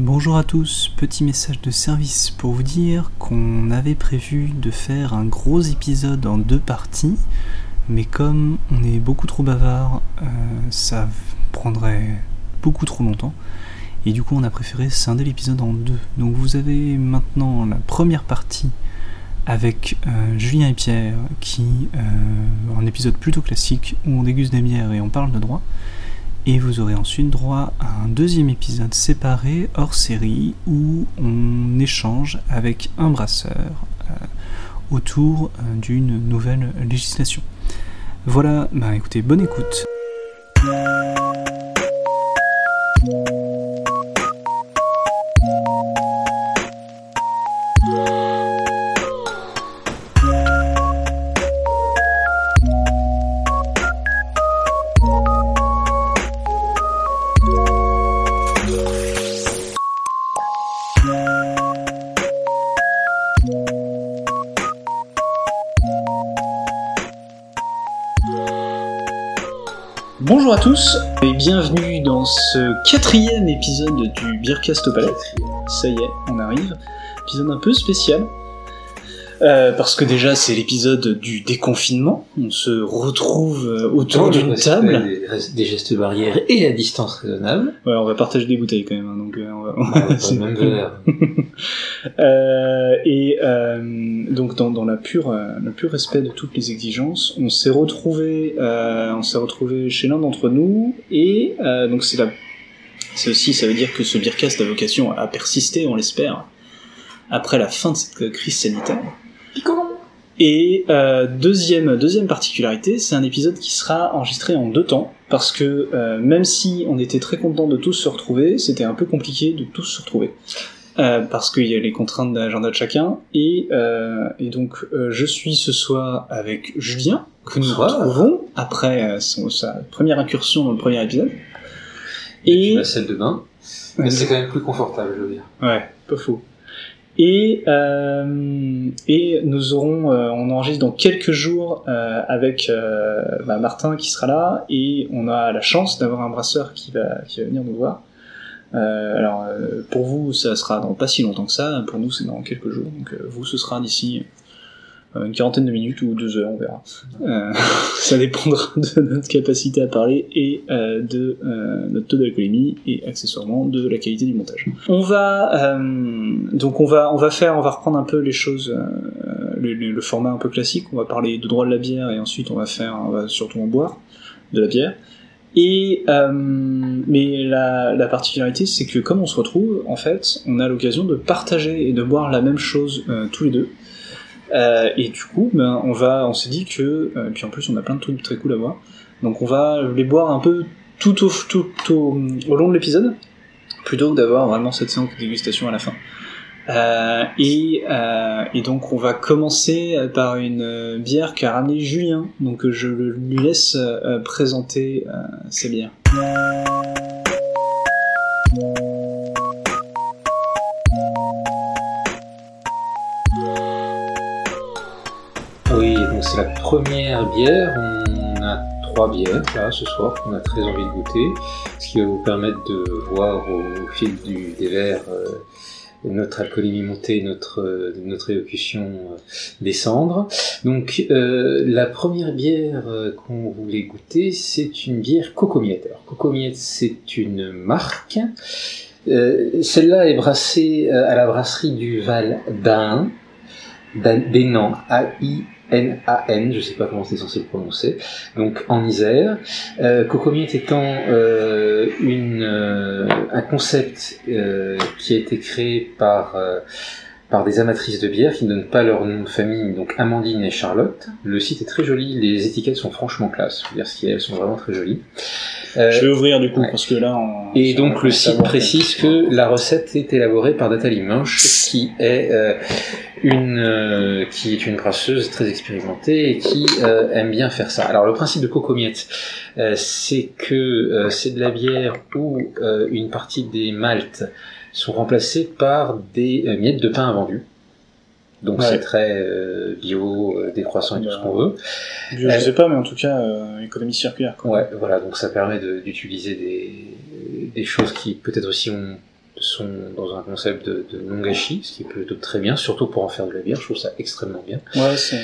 Bonjour à tous, petit message de service pour vous dire qu'on avait prévu de faire un gros épisode en deux parties, mais comme on est beaucoup trop bavard, euh, ça prendrait beaucoup trop longtemps, et du coup on a préféré scinder l'épisode en deux. Donc vous avez maintenant la première partie avec euh, Julien et Pierre, qui euh, un épisode plutôt classique où on déguste des bières et on parle de droit. Et vous aurez ensuite droit à un deuxième épisode séparé hors série où on échange avec un brasseur euh, autour euh, d'une nouvelle législation. Voilà, bah écoutez, bonne écoute. À tous et bienvenue dans ce quatrième épisode du Beercast au Palais. Ça y est, on arrive. Épisode un peu spécial. Euh, parce que déjà c'est l'épisode du déconfinement. On se retrouve euh, autour d'une table. Des, des gestes barrières et à distance raisonnable. Ouais, on va partager des bouteilles quand même. hein, donc, euh, on va- on c'est- le même verre. Euh, et euh, donc dans, dans la pure, euh, le pur respect de toutes les exigences, on s'est retrouvé, euh, on s'est retrouvé chez l'un d'entre nous et euh, donc c'est la, c'est aussi ça veut dire que ce Beercast a vocation à persister, on l'espère, après la fin de cette crise sanitaire. Et euh, deuxième deuxième particularité, c'est un épisode qui sera enregistré en deux temps parce que euh, même si on était très content de tous se retrouver, c'était un peu compliqué de tous se retrouver. Euh, parce qu'il y a les contraintes d'agenda de chacun. Et, euh, et donc, euh, je suis ce soir avec Julien, que nous Bonsoir. retrouvons après euh, son- sa première incursion dans le premier épisode. Et Et, la salle de bain. Mais c'est quand même plus confortable, je veux dire. ouais, pas faux. Et, euh, et nous aurons, euh, on enregistre dans quelques jours euh, avec euh, bah, Martin qui sera là, et on a la chance d'avoir un brasseur qui va, qui va venir nous voir. Euh, alors euh, pour vous, ça sera dans pas si longtemps que ça. Pour nous, c'est dans quelques jours. Donc vous, ce sera d'ici une quarantaine de minutes ou deux heures, on verra. Euh, ça dépendra de notre capacité à parler et euh, de euh, notre taux d'alcoolémie et accessoirement de la qualité du montage. On va euh, donc on va on va faire on va reprendre un peu les choses euh, le, le- le format un peu classique. On va parler de droit de la bière et ensuite on va faire on va surtout en boire de la bière. Et euh, mais la, la particularité, c'est que comme on se retrouve, en fait, on a l'occasion de partager et de boire la même chose euh, tous les deux. Euh, et du coup, ben, on va, on s'est dit que, euh, puis en plus, on a plein de trucs très cool à boire. Donc, on va les boire un peu tout au, long de l'épisode, plutôt que d'avoir vraiment cette séance de dégustation à la fin. Euh, et, donc on va commencer par une bière qu'a ramené Julien. Donc je lui laisse présenter sa bière. La première bière. On a trois bières là ce soir qu'on a très envie de goûter, ce qui va vous permettre de voir au fil du, des verres euh, notre alcoolémie monter, notre euh, notre élocution euh, descendre. Donc la première bière qu'on voulait goûter, c'est une bière Cocomiette. Alors Cocomiette, c'est une marque. Celle-là est brassée à la brasserie du Val d'Ain, d'Ainan, A-I-N-A-N, je sais pas comment c'est censé le prononcer, donc en Isère. Euh, Cocomiette étant euh, une, euh, un concept euh, qui a été créé par, euh, par des amatrices de bière qui ne donnent pas leur nom de famille, donc Amandine et Charlotte. Le site est très joli, les étiquettes sont franchement classe, je veux dire, ce elles sont vraiment très jolies. Euh, Je vais ouvrir du coup ouais. parce que là on... et on donc le site précise que la recette est élaborée par Nathalie Minch, qui est euh, une euh, qui est une brasseuse très expérimentée et qui euh, aime bien faire ça. Alors le principe de Cocomiette, euh, c'est que euh, c'est de la bière où euh, une partie des maltes sont remplacées par des euh, miettes de pain invendus. Donc Ouais. c'est très euh, bio, euh, décroissant et tout ce qu'on veut. Je, je sais pas, mais en tout cas, euh, économie circulaire. Quoi. Ouais, voilà, donc ça permet de- d'utiliser des, des choses qui peut-être aussi ont sont dans un concept de, de non gâchis, ce qui est plutôt très bien, surtout pour en faire de la bière. Je trouve ça extrêmement bien. Ouais, c'est.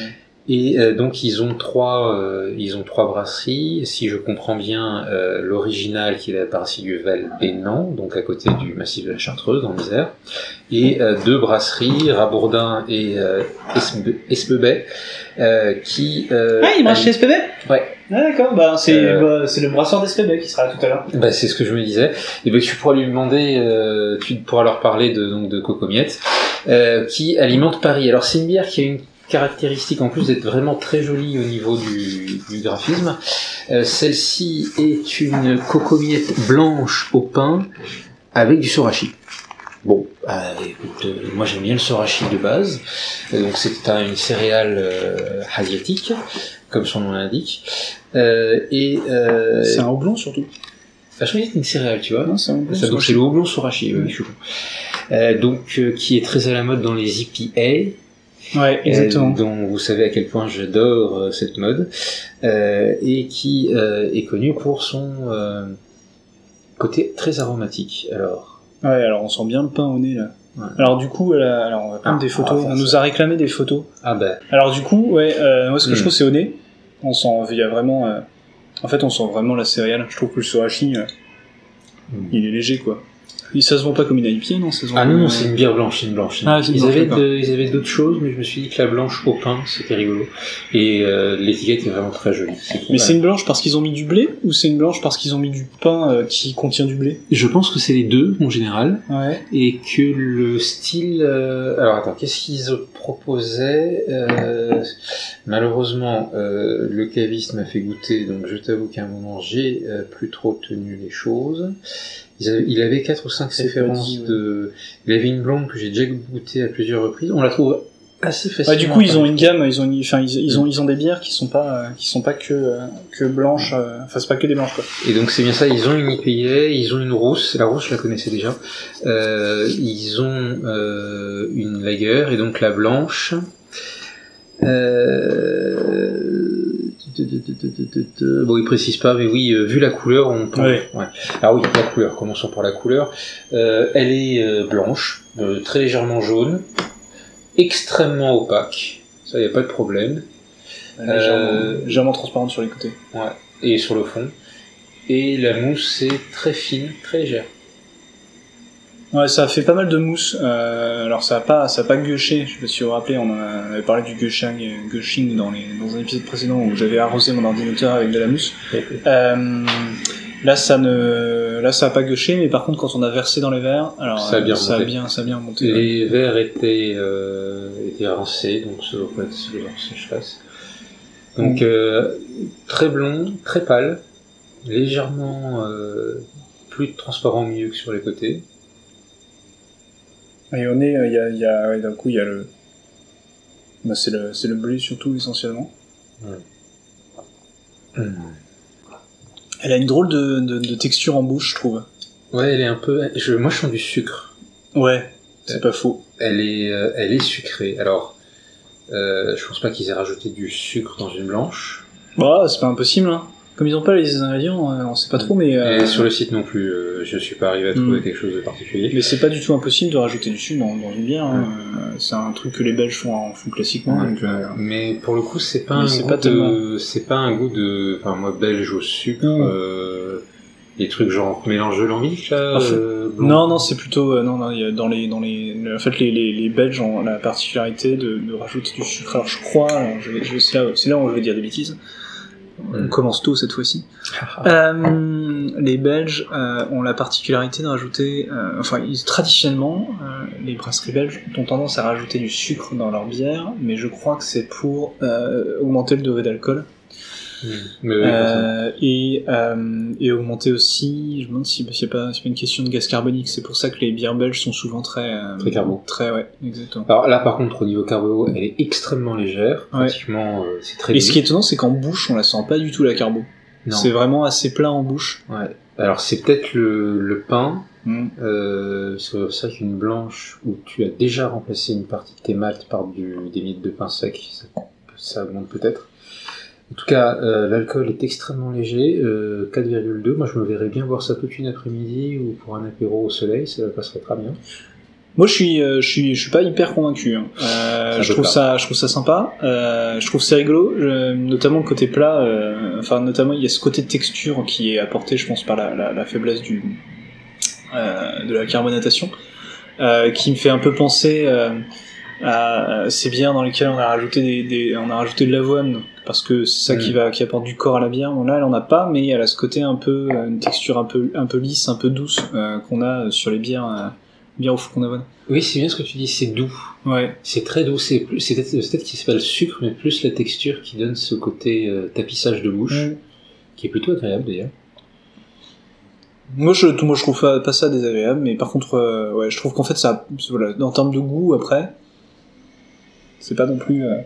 Et euh, donc ils ont trois, euh, ils ont trois brasseries. Si je comprends bien, euh, l'original qui est la brasserie du Val Bénan, donc à côté du massif de la Chartreuse, en Isère, et deux brasseries, Rabourdin et Espe- Espebay, euh, qui. Ah, il marche chez SPB Ouais. Ah, d'accord, bah, c'est Euh, bah, c'est le brasseur d'SPB qui sera là tout à l'heure. Bah, c'est ce que je me disais. Et ben tu pourras lui demander, euh, tu pourras leur parler de donc de Cocomiette, euh, qui alimente Paris. Alors c'est une bière qui a une caractéristique en plus d'être vraiment très jolie au niveau du, du graphisme. Euh, Celle-ci est une cocomiette blanche au pain avec du sorachi. Bon, bah, écoute, euh, moi j'aime bien le sorachi de base. Euh, donc c'est un- une céréale euh, asiatique, comme son nom l'indique. Euh, et euh, C'est un houblon surtout. ah, je croyais que c'était une céréale, tu vois. Non, c'est un houblon. Ça, donc c'est le houblon sorachi, oui, je suis con. Euh, donc qui est très à la mode dans les EPA, Ouais, exactement. euh, dont vous savez à quel point j'adore euh, cette mode, euh, et qui est connu pour son côté très aromatique. Alors, Ouais, alors on sent bien le pain au nez là. Ouais. Alors du coup, elle a- alors on va prendre Ah, des photos. faire On nous a réclamé des photos. ah ben, Alors du coup, ouais, moi ce que je Hmm. trouve c'est au nez. On sent, il y a vraiment, euh, en fait, on sent vraiment la céréale. Je trouve que le sorachi, euh, Hmm. il est léger quoi. Et ça se vend pas comme une IPA, non ça se vend ah non, non, c'est une bière blanche, c'est une blanche. Ah, une ils, blanche, avaient de- ils avaient d'autres choses, mais je me suis dit que la blanche au pain, c'était rigolo. Et euh, l'étiquette est vraiment très jolie. Mais c'est une blanche parce qu'ils ont mis du blé ou c'est une blanche parce qu'ils ont mis du pain euh, qui contient du blé? Je pense que c'est les deux en général. Ouais. et que le style euh, alors attends qu'est-ce qu'ils proposaient malheureusement le caviste m'a fait goûter donc je t'avoue qu'à un moment j'ai plus trop tenu les choses il avait quatre ou cinq ouais. de il avait une blonde que j'ai déjà goûté à plusieurs reprises on la trouve assez facilement Ouais, du coup, ils ont une gamme, ils ont, une- enfin, ils, ils ont, ils ont des bières qui sont pas, euh, qui sont pas que, euh, que blanches. euh, Enfin, c'est pas que des blanches quoi. Et donc c'est bien ça, ils ont une IPA, ils ont une rousse, la rousse je la connaissais déjà, euh, ils ont euh, une lager et donc la blanche. Euh... Bon, ils précisent pas, mais oui, euh, vu la couleur, on peut. Ouais. Alors oui, la couleur. Commençons par la couleur. Euh, elle est euh, blanche, euh, très légèrement jaune, extrêmement opaque. Ça, y a pas de problème. Légèrement, Euh, légèrement transparente sur les côtés. Ouais, et sur le fond. Et la mousse est très fine, très légère. Ouais, ça a fait pas mal de mousse. Euh, alors ça a pas, ça a pas gueuché. Je sais pas si vous vous rappelez, on en a- on avait parlé du gushing, gushing dans les, dans un épisode précédent où j'avais arrosé mon ordinateur avec de la mousse. Euh, là, ça ne, là, ça a pas gueuché, mais par contre, quand on a versé dans les verres, alors Ça a bien euh, ça a remonté. bien, ça a bien monté. Les verres étaient, euh, étaient rincés, donc pas être leur sécheresse. Donc euh, très blond, très pâle, légèrement euh, plus transparent au milieu que sur les côtés. Et au nez, euh, il y a, il y a, ouais, d'un coup, il y a le, bah, c'est le, c'est le blé surtout essentiellement. Elle a une drôle de, de, de texture en bouche, je trouve. Ouais, elle est un peu. Je, moi, je sens du sucre. Ouais, c'est pas faux. Elle est, euh, elle est sucrée. Alors, euh, je pense pas qu'ils aient rajouté du sucre dans une blanche. Bah, c'est pas impossible, hein. Comme ils ont pas les ingrédients, euh, on sait pas trop, mais, euh, Et sur le site non plus, euh, je suis pas arrivé à trouver Mm. quelque chose de particulier. mais c'est pas du tout impossible de rajouter du sucre dans, dans une bière. hein. Euh, C'est un truc que les Belges font, font classiquement. Donc, euh, Mais pour le coup, c'est pas un goût pas de, c'est pas un goût de, enfin moi belge au sucre, Mm. euh, des trucs genre mélange de lambic là. Enfin, euh, blanc. Non, non, c'est plutôt euh, non, non. il y a dans les dans les en fait les, les, les Belges ont la particularité de, de rajouter du sucre. Alors je crois, alors, je vais, je vais- c'est là, c'est là où je vais dire des bêtises. On Mm. commence tôt cette fois-ci. Euh, les Belges euh, ont la particularité de rajouter, euh, enfin ils- traditionnellement, les brasseries belges ont tendance à rajouter du sucre dans leur bière, mais je crois que c'est pour augmenter le degré d'alcool. Mais oui. Euh, et, euh, et augmenter aussi, je me demande si c'est pas, pas une question de gaz carbonique, c'est pour ça que les bières belges sont souvent très... euh, Très carbo. Très, ouais, exactement. Alors là, par contre, au niveau carbo, elle est extrêmement légère. Ouais. Pratiquement, euh, c'est très. Et ce qui est étonnant, c'est qu'en bouche, on la sent pas du tout la carbo. Non. C'est vraiment assez plat en bouche. Ouais. Alors c'est peut-être le, le pain. Mm. Euh, c'est ça qu'une blanche où tu as déjà remplacé une partie de tes maltes par du, des miettes de pain sec, ça, ça augmente peut-être. En tout cas, euh, l'alcool est extrêmement léger, euh, 4,2. Moi, je me verrais bien boire ça toute une après-midi ou pour un apéro au soleil, ça passerait très bien. Moi, je suis, euh, je suis, je suis pas hyper convaincu. hein. Euh, je trouve pas. ça, je trouve ça sympa. Euh, je trouve c'est rigolo, je- notamment le côté plat. euh, enfin, notamment il y a ce côté de texture qui est apporté, je pense, par la, la, la faiblesse du euh, de la carbonatation, euh, qui me fait un peu penser euh, à ces bières dans lesquelles on a rajouté des, des- on a rajouté de l'avoine parce que c'est ça qui Mm. va, qui apporte du corps à la bière. Là, elle en a pas, mais elle a ce côté un peu, euh, une texture un peu, un peu lisse, un peu douce euh, qu'on a sur les bières, euh, bières au d'avoine. Oui, c'est bien ce que tu dis, c'est doux. Ouais. C'est très doux, c'est plus, c'est peut-être peut-être c'est pas le sucre, mais plus la texture qui donne ce côté euh, tapissage de bouche, Mm. qui est plutôt agréable d'ailleurs. Moi je, moi je trouve pas, pas ça désagréable, mais par contre, euh, ouais, je trouve qu'en fait ça, voilà, en termes de goût après, c'est pas non plus. euh,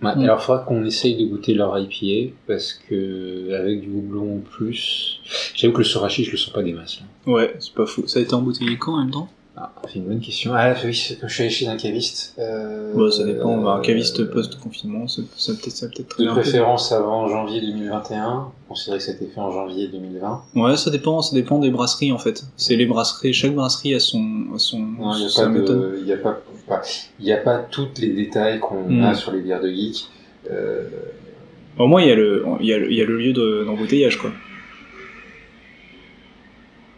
Ouais, Mm. Alors, il faudra qu'on essaye de goûter leur IPA, parce que avec du houblon en plus, j'avoue que le sorachi, je le sens pas des masses. Là. Ouais, c'est pas fou. Ça a été embouteillé quand en même temps? Ah, c'est une bonne question. Ah, oui, je suis allé chez un caviste. Euh, Bah ça dépend. bah, un caviste euh, post-confinement, ça, ça peut-être, ça peut-être très De préférence avant janvier 2021, considéré que ça a été fait en janvier 2020. Ouais, ça dépend. Ça dépend des brasseries en fait. C'est les brasseries. Chaque brasserie a son, a son, Non, il n'y a, sa pas méthode. il a pas, pas- il y a pas tous les détails qu'on Mm. a sur les bières de geek. Euh, Au moins il y a le, il y a le, il y a le lieu de- d'embouteillage quoi.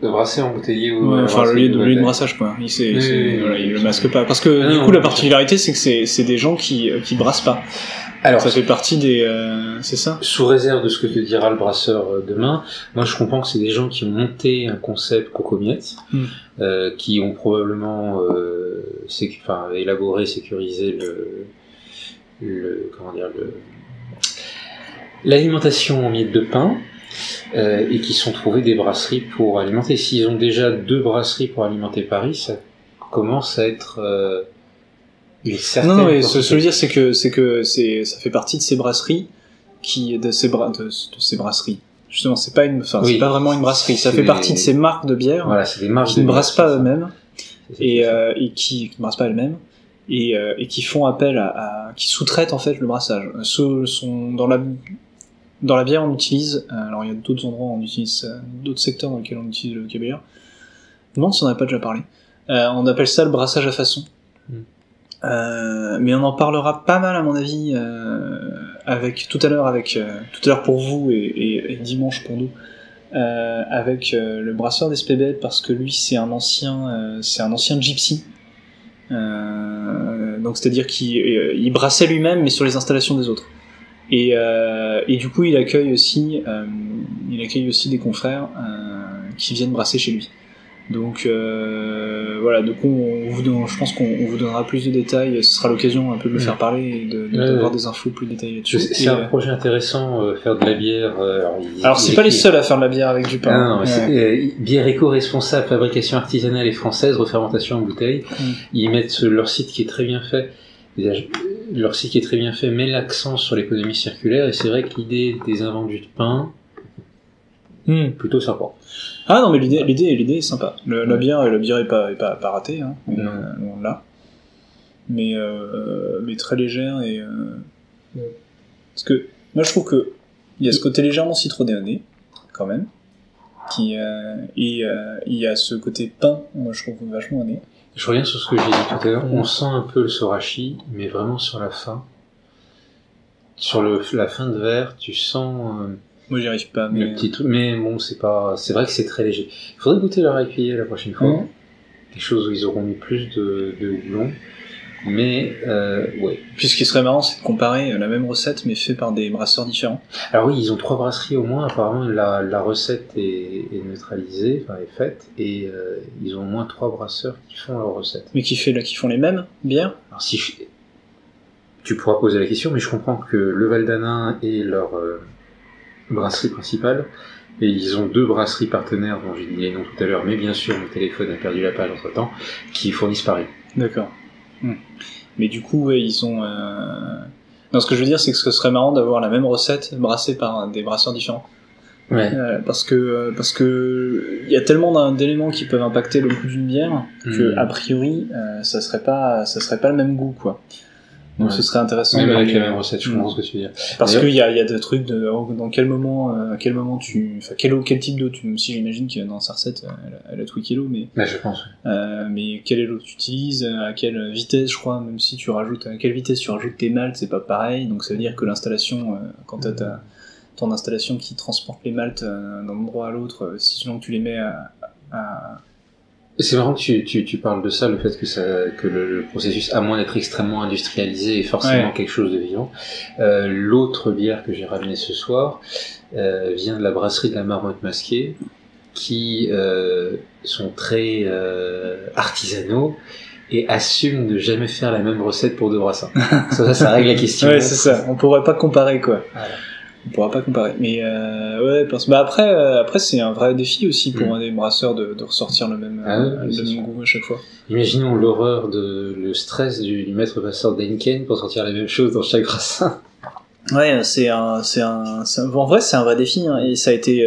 De brasser embouteillé ou Ouais, euh, enfin le lieu de, le brassage quoi. Il, Oui, voilà, oui, il le masque pas. Parce que Ah du non, coup la particularité c'est que c'est, c'est des gens qui, qui brassent pas. Alors, Ça fait partie des, euh, c'est ça? sous réserve de ce que te dira le brasseur euh, demain, moi je comprends que c'est des gens qui ont monté un concept cocomiette, Mm. euh, qui ont probablement euh, sécu- enfin, élaboré, sécurisé le, le comment dire le l'alimentation en miettes de pain. Euh, et qui sont trouvés des brasseries pour alimenter. S'ils ont déjà deux brasseries pour alimenter Paris, ça commence à être euh, une certaine. Non, non, mais ce que je veux dire, c'est que c'est que c'est ça fait partie de ces brasseries qui de ces bra de, de ces brasseries. Justement, c'est pas une, enfin, Oui. c'est pas vraiment une brasserie. Ça fait des- partie de ces marques de bière Voilà, c'est des marques qui ne brassent pas eux-mêmes et, euh, et qui, ne brassent pas elles-mêmes et, euh, et qui font appel à, à- qui sous-traitent en fait le brassage. Sont dans la dans la bière on utilise euh, alors il y a d'autres endroits on utilise d'autres secteurs dans lesquels on utilise le caviar. Je me demande si on n'a pas déjà parlé. Euh, on appelle ça le brassage à façon. Mm. Euh, mais on en parlera pas mal à mon avis euh, avec tout à l'heure avec euh, tout à l'heure pour vous et, et- et dimanche pour nous euh, avec euh, le brasseur d'Espébel parce que lui c'est un ancien euh, c'est un ancien gypsy euh, donc c'est à dire qu'il il brassait lui-même mais sur les installations des autres et, euh, et du coup il accueille aussi euh, il accueille aussi des confrères euh, qui viennent brasser chez lui donc euh, voilà, donc on, on vous donne- je pense qu'on on vous donnera plus de détails. Ce sera l'occasion un peu de le faire parler et de, de- Ouais, ouais. des infos plus détaillées dessus. C'est un euh, projet intéressant, euh, faire de la bière. alors, alors c'est pas les seuls à faire de la bière avec du pain. Ah, non, Ouais. euh, bière éco-responsable, fabrication artisanale et française, refermentation en bouteille. Mm. Ils mettent leur site qui est très bien fait. Leur site est très bien fait met l'accent sur l'économie circulaire et c'est vrai que l'idée des invendus de pain, Mm. plutôt sympa. Ah non mais l'idée, l'idée, l'idée est sympa. Le- la bière, la bière est pas, est pas, pas ratée, hein. Loin de là. Mais, euh, mais très légère et. euh, Ouais. Parce que moi je trouve que il y a ce côté légèrement citronné quand même. Qui, euh, et il y a ce côté pain, moi je trouve vachement nez. Je reviens sur ce que j'ai dit tout à l'heure. Mm. On sent un peu le sorachi, mais vraiment sur la fin. Sur le, la fin de verre, tu sens euh, Moi j'y arrive pas, le mais. petit truc. Mais bon, c'est pas. C'est vrai que c'est très léger. Il faudrait goûter leur IPA la prochaine fois. Mhm. Des choses où ils auront mis plus de, de houblon. Mais euh, ouais. Puis ce qui serait marrant, c'est de comparer la même recette mais fait par des brasseurs différents. Alors oui, ils ont trois brasseries au moins. Apparemment, la, la recette est, est neutralisée, enfin est faite, et euh, ils ont au moins trois brasseurs qui font leur recette. Mais qui, fait, qui font les mêmes bières? Alors si je- tu pourras poser la question, mais je comprends que le Val d'Anin est leur euh, brasserie principale, et ils ont deux brasseries partenaires dont j'ai dit les noms tout à l'heure, mais bien sûr mon téléphone a perdu la page entre temps, qui fournissent Paris. D'accord. Hmm. Mais du coup, ouais, ils ont. Euh... Non, ce que je veux dire, c'est que ce serait marrant d'avoir la même recette brassée par des brasseurs différents. Ouais. Euh, parce que euh, parce que il y a tellement d'éléments qui peuvent impacter le goût d'une bière que Hmm. a priori, euh, ça serait pas ça serait pas le même goût quoi. Donc Ouais. ce serait intéressant. Même avec la même recette, je comprends ce que tu veux dire. Parce qu'il y a, y a des trucs de dans quel moment, euh, à quel moment tu, enfin quel eau, quel type d'eau tu, si j'imagine que dans sa recette, euh, elle, a- tweaké l'eau, mais Bah, je pense. euh, mais quelle est l'eau que tu utilises, euh, à quelle vitesse, je crois, même si tu rajoutes, à quelle vitesse tu rajoutes tes maltes, c'est pas pareil. Donc ça veut dire que l'installation, euh, quand t'as ta, ton installation qui transporte les maltes euh, d'un endroit à l'autre, euh, si selon que tu les mets à, à- C'est marrant que tu, tu, tu parles de ça, le fait que, ça, que le, le processus, à moins d'être extrêmement industrialisé, est forcément Ouais. quelque chose de vivant. Euh, L'autre bière que j'ai ramenée ce soir euh, vient de la brasserie de la Marmotte Masquée, qui euh, sont très euh, artisanaux et assument de jamais faire la même recette pour deux brassins. ça, ça, ça règle la question. Ouais, c'est ça. On pourrait pas comparer quoi. Voilà. On pourra pas comparer. Mais euh, ouais, parce bah après, euh, après c'est un vrai défi aussi pour Mm. un des brasseurs de, de ressortir le même, Ah euh, le même goût à chaque fois. Imaginons l'horreur de le stress du, du maître passeur d'Henken pour sortir la même chose dans chaque brassin. Ouais, c'est un, c'est un, en vrai, c'est un vrai défi. hein, et ça a été,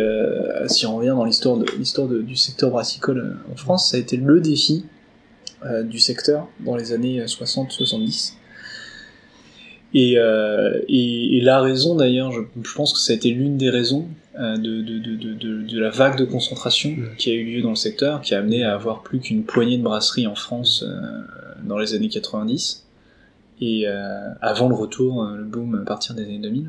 si on revient dans l'histoire de l'histoire du secteur brassicole en France, ça a été le défi du secteur dans les années 60-70. Et, euh, et, et la raison d'ailleurs, je, je pense que ça a été l'une des raisons euh, de, de, de, de, la vague de concentration Mm. qui a eu lieu dans le secteur, qui a amené à avoir plus qu'une poignée de brasseries en France euh, dans les années 90 et euh, avant le retour, euh, le boom à partir des années 2000.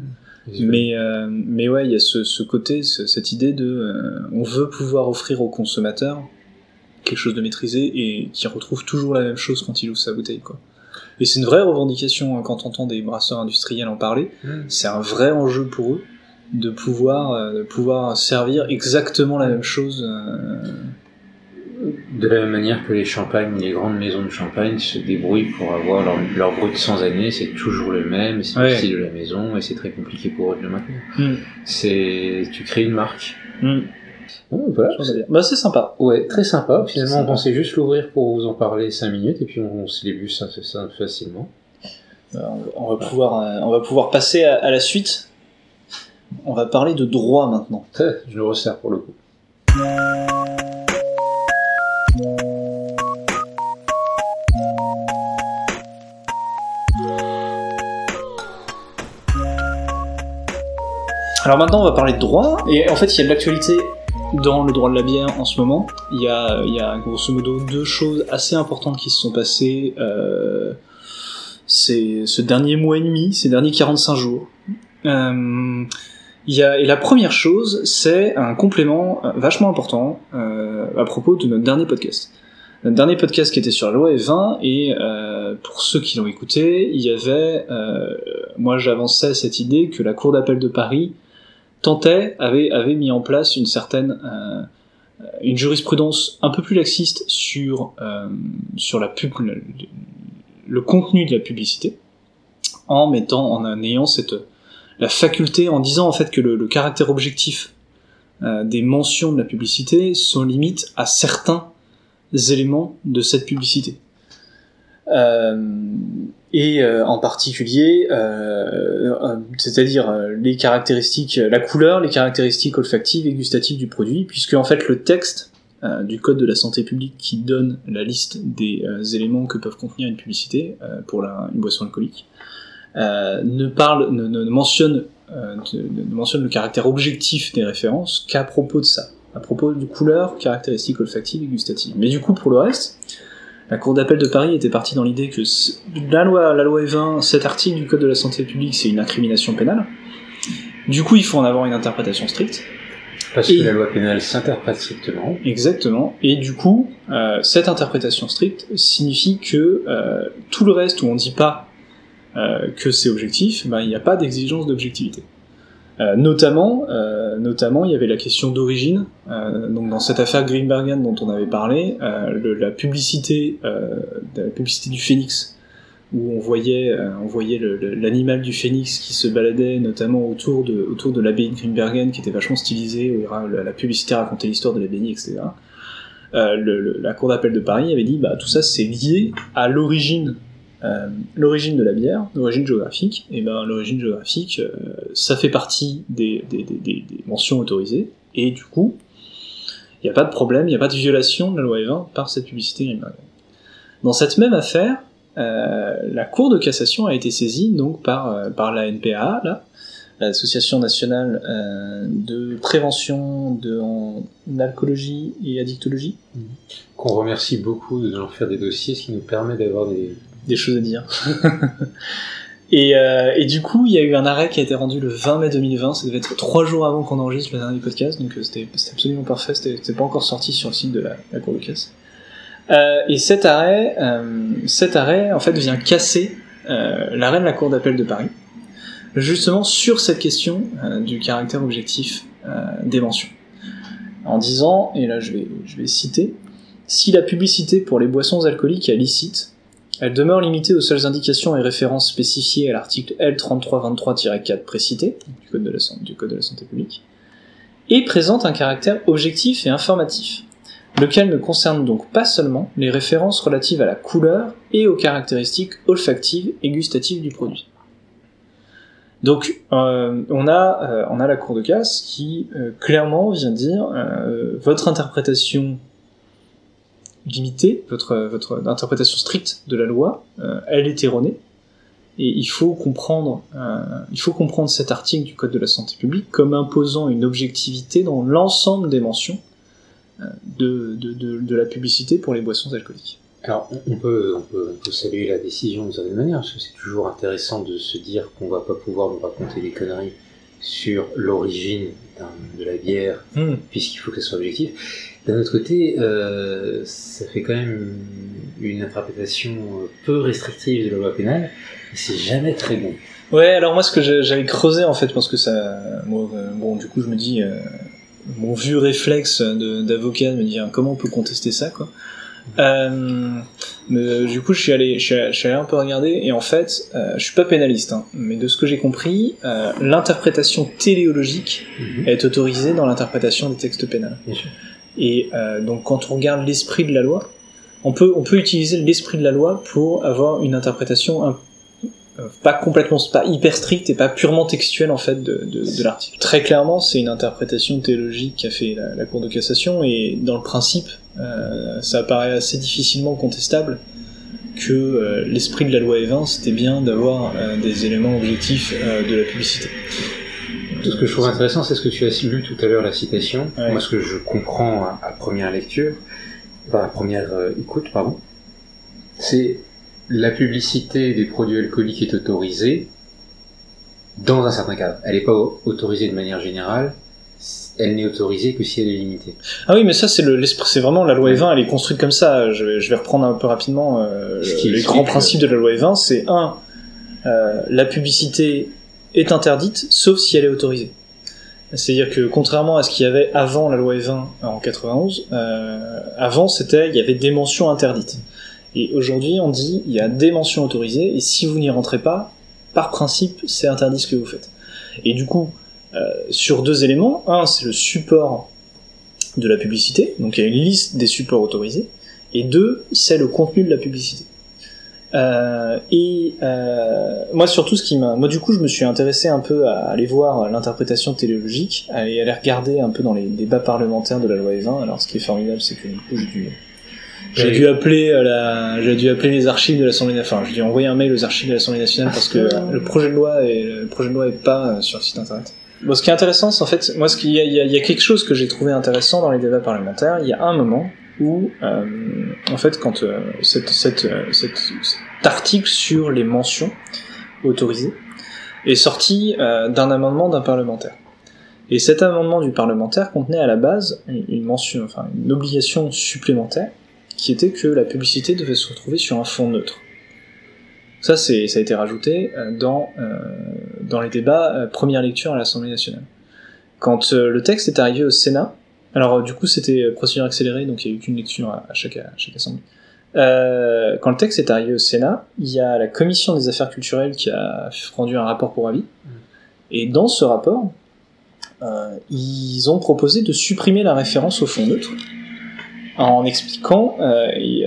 Mais, euh, mais ouais, il y a ce, ce côté, ce- cette idée de euh, on veut pouvoir offrir au consommateur quelque chose de maîtrisé et qui retrouve toujours la même chose quand il ouvre sa bouteille. Quoi. Et c'est une vraie revendication hein, quand on entend des brasseurs industriels en parler. Mm. C'est un vrai enjeu pour eux de pouvoir, euh, de pouvoir servir exactement la même chose. euh, De la même manière que les champagnes, les grandes maisons de champagne se débrouillent pour avoir leur, leur brut sans année, c'est toujours le même, c'est Ouais. le style de la maison, et c'est très compliqué pour eux de le maintenir. Mm. C'est, tu crées une marque. mm, Voilà. à dire. Bah, c'est sympa. Ouais, très sympa. Finalement, on pensait juste l'ouvrir pour vous en parler 5 minutes, et puis on, on se l'est vu ça, ça facilement. Euh, on va pouvoir, euh, on va pouvoir passer à, à la suite. On va parler de droit maintenant. Je le resserre pour le coup. Alors maintenant, on va parler de droit. Et en fait, il y a de l'actualité dans le droit de la bière en ce moment. Il y a, il y a grosso modo deux choses assez importantes qui se sont passées euh, ces, ce dernier mois et demi, ces derniers 45 jours. Euh, il y a, et la première chose, c'est un complément euh, vachement important euh, à propos de notre dernier podcast. Notre dernier podcast qui était sur la loi E20, et euh, pour ceux qui l'ont écouté, il y avait, euh, moi j'avançais cette idée que la Cour d'appel de Paris tentait, avait, avait mis en place une certaine euh, une jurisprudence un peu plus laxiste sur euh, sur la pub, le, le contenu de la publicité, en mettant en ayant cette la faculté, en disant en fait que le, le caractère objectif euh, des mentions de la publicité sont limites à certains éléments de cette publicité. Euh, et euh, en particulier, euh, euh, c'est-à-dire les caractéristiques, la couleur, les caractéristiques olfactives et gustatives du produit, puisque en fait le texte du code de la santé publique qui donne la liste des éléments que peuvent contenir une publicité pour une boisson alcoolique ne parle, ne, ne mentionne, ne, ne mentionne le caractère objectif des références qu'à propos de ça, à propos de couleurs, caractéristiques olfactives et gustatives. Mais du coup, pour le reste, la Cour d'appel de Paris était partie dans l'idée que la loi, la loi E20, cet article du Code de la santé publique, c'est une incrimination pénale. Du coup, il faut en avoir une interprétation stricte. Parce Et- que la loi pénale s'interprète strictement. Exactement. Et du coup, euh, cette interprétation stricte signifie que euh, tout le reste où on dit pas euh, que c'est objectif, ben, il n'y a pas d'exigence d'objectivité. Euh, notamment, euh, notamment, il y avait la question d'origine. Euh, donc dans cette affaire Greenbergen dont on avait parlé, la publicité, la publicité du phénix, où on voyait, on voyait l'animal du phénix qui se baladait notamment autour de, autour de l'abbaye de Greenbergen, qui était vachement stylisée, où la, la publicité racontait l'histoire de l'abbaye, etc. La cour d'appel de Paris avait dit, bah tout ça c'est lié à l'origine l'origine de la bière, l'origine géographique, et ben l'origine géographique, ça fait partie des, des, des, des- des mentions autorisées, et du coup, il n'y a pas de problème, il n'y a pas de violation de la loi E20 par cette publicité. Dans cette même affaire, euh, la Cour de cassation a été saisie donc par, euh, par la NPA, là, l'Association nationale euh, de prévention de en alcoolologie et addictologie. Qu'on remercie beaucoup de nous faire des dossiers, ce qui nous permet d'avoir des... Des choses à dire. et, euh, et du coup, il y a eu un arrêt qui a été rendu le 20 mai 2020. Ça devait être trois jours avant qu'on enregistre le dernier podcast, donc euh, c'était absolument parfait. C'était pas encore sorti sur le site de la, Cour de casse. Euh, et cet arrêt, cet arrêt, en fait, vient casser l'arrêt de la Cour d'appel de Paris, justement sur cette question du caractère objectif des mentions, en disant, et là je vais, je vais citer, si la publicité pour les boissons alcooliques est licite, elle demeure limitée aux seules indications et références spécifiées à l'article L3323-4 précité du code, de la, santé publique, et présente un caractère objectif et informatif, lequel ne concerne donc pas seulement les références relatives à la couleur et aux caractéristiques olfactives et gustatives du produit. Donc euh, on, a, euh, on a la Cour de casse qui euh, clairement vient dire votre interprétation limitée, votre, votre interprétation stricte de la loi, euh, elle est erronée. Et il faut comprendre, euh, il faut comprendre cet article du Code de la santé publique comme imposant une objectivité dans l'ensemble des mentions euh, de, de, de, de la publicité pour les boissons alcooliques. Alors, on- peut, on, peut, on peut saluer la décision d'une certaine manière, parce que c'est toujours intéressant de se dire qu'on va pas pouvoir nous raconter des conneries sur l'origine de la bière, puisqu'il faut que ce soit objectif. D'un autre côté, euh, ça fait quand même une interprétation peu restrictive de la loi pénale, et c'est jamais très bon. Ouais, alors moi ce que j'avais creusé en fait, parce que ça, moi, euh, bon, du coup je me dis, euh, mon vieux réflexe d'avocat de me dire comment on peut contester ça, quoi. Euh, mais, du coup, je suis allé, je suis, allé- je suis allé un peu regarder et en fait, euh, je suis pas pénaliste, hein, mais de ce que j'ai compris, euh, l'interprétation téléologique Mhm. est autorisée dans l'interprétation des textes pénals. Bien sûr. Et euh, donc, quand on regarde l'esprit de la loi, on peut, on peut utiliser l'esprit de la loi pour avoir une interprétation euh, pas complètement, pas hyper stricte et pas purement textuelle en fait de, l'article. Très clairement, c'est une interprétation théologique qu'a fait la, Cour de cassation et dans le principe, euh, ça apparaît assez difficilement contestable que l'esprit de la loi Evin, c'était bien d'avoir des éléments objectifs de la publicité. Tout ce que je trouve intéressant, c'est ce que tu as lu tout à l'heure, la citation. Ouais. Moi, ce que je comprends à, à première lecture, enfin, à première euh, écoute, pardon, c'est la publicité des produits alcooliques est autorisée dans un certain cadre. Elle n'est pas au- autorisée de manière générale. Elle n'est autorisée que si elle est limitée. Ah oui, mais ça c'est le c'est vraiment la loi Evin, elle est construite comme ça. Je vais, je vais reprendre un peu rapidement euh, qui les grands principes de la loi Evin. C'est un, euh, la publicité est interdite, sauf si elle est autorisée. C'est-à-dire que contrairement à ce qu'il y avait avant la loi Evin en 91, euh, avant c'était il y avait des mentions interdites. Et aujourd'hui on dit il y a des mentions autorisées et si vous n'y rentrez pas, par principe c'est interdit ce que vous faites. Et du coup euh, sur deux éléments, un c'est le support de la publicité, donc il y a une liste des supports autorisés, et deux, c'est le contenu de la publicité. Euh, et euh, moi surtout ce qui m'a, moi du coup je me suis intéressé un peu à aller voir l'interprétation téléologique, à aller, aller regarder un peu dans les débats parlementaires de la loi Evin. Alors ce qui est formidable, c'est que du coup j'ai dû, j'ai dû appeler euh, la, j'ai dû appeler les archives de l'Assemblée nationale. Enfin, j'ai dû envoyer un mail aux archives de l'Assemblée nationale parce que euh, le projet de loi est, le projet de loi est pas euh, sur le site internet. Bon, ce qui est intéressant, c'est en fait, moi, ce qu'il y a, il y a, il y a quelque chose que j'ai trouvé intéressant dans les débats parlementaires. Il y a un moment où, euh, en fait, quand euh, cette, cette, euh, cette- cet article sur les mentions autorisées est sorti d'un amendement d'un parlementaire. Et cet amendement du parlementaire contenait à la base une mention, enfin une obligation supplémentaire, qui était que la publicité devait se retrouver sur un fond neutre. Ça, c'est, ça a été rajouté dans, euh, dans les débats première lecture à l'Assemblée nationale. Quand le texte est arrivé au Sénat, alors euh, du coup c'était euh, procédure accélérée, donc il n'y a eu qu'une lecture à, à chaque, à chaque assemblée. Euh, quand le texte est arrivé au Sénat, il y a la commission des affaires culturelles qui a rendu un rapport pour avis. Et dans ce rapport, euh, ils ont proposé de supprimer la référence au fond neutre en expliquant euh, et,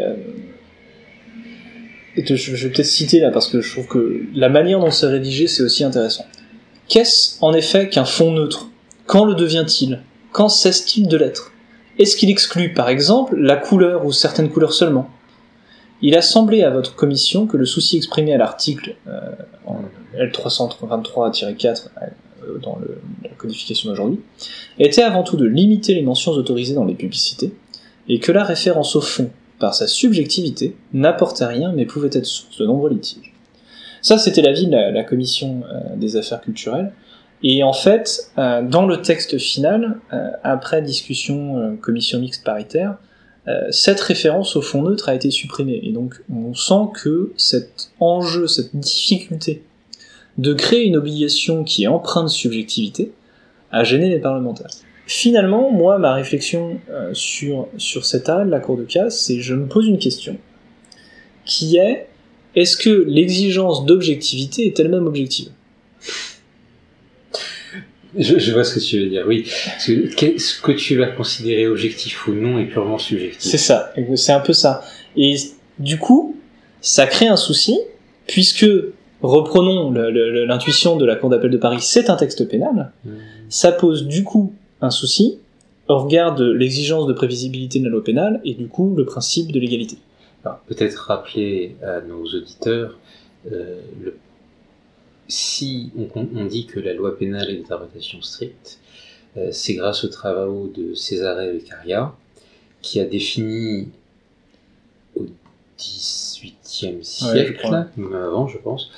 et de- je, je vais peut-être citer là parce que je trouve que la manière dont c'est rédigé c'est aussi intéressant. Qu'est-ce en effet qu'un fond neutre? Quand le devient-il? Quand cesse-t-il de l'être Est-ce qu'il exclut par exemple la couleur ou certaines couleurs seulement? Il a semblé à votre commission que le souci exprimé à l'article euh, en L323-4 euh, dans la codification d'aujourd'hui était avant tout de limiter les mentions autorisées dans les publicités et que la référence au fond, par sa subjectivité, n'apportait rien mais pouvait être source de nombreux litiges. Ça, c'était l'avis de la, la commission euh, des affaires culturelles. Et en fait, euh, dans le texte final, euh, après discussion euh, commission mixte paritaire, euh, cette référence au fond neutre a été supprimée. Et donc, on sent que cet enjeu, cette difficulté de créer une obligation qui est empreinte de subjectivité a gêné les parlementaires. Finalement, moi, ma réflexion euh, sur, sur cet arrêt de la Cour de casse, c'est je me pose une question, qui est est-ce que l'exigence d'objectivité est elle-même objective? Je, je vois ce que tu veux dire, oui. Parce que qu'est- ce que tu vas considérer objectif ou non est purement subjectif. C'est ça, c'est un peu ça. Et du coup, ça crée un souci, puisque, reprenons l'intuition de la Cour d'appel de Paris, c'est un texte pénal, Hmm. ça pose du coup un souci au regard de l'exigence de prévisibilité de la loi pénale et du coup le principe de l'égalité. Peut-être rappeler à nos auditeurs, euh, le... si on, on dit que la loi pénale est d'interprétation stricte, euh, c'est grâce aux travaux de Cesare Beccaria, qui a défini au XVIIIe siècle, même avant je pense,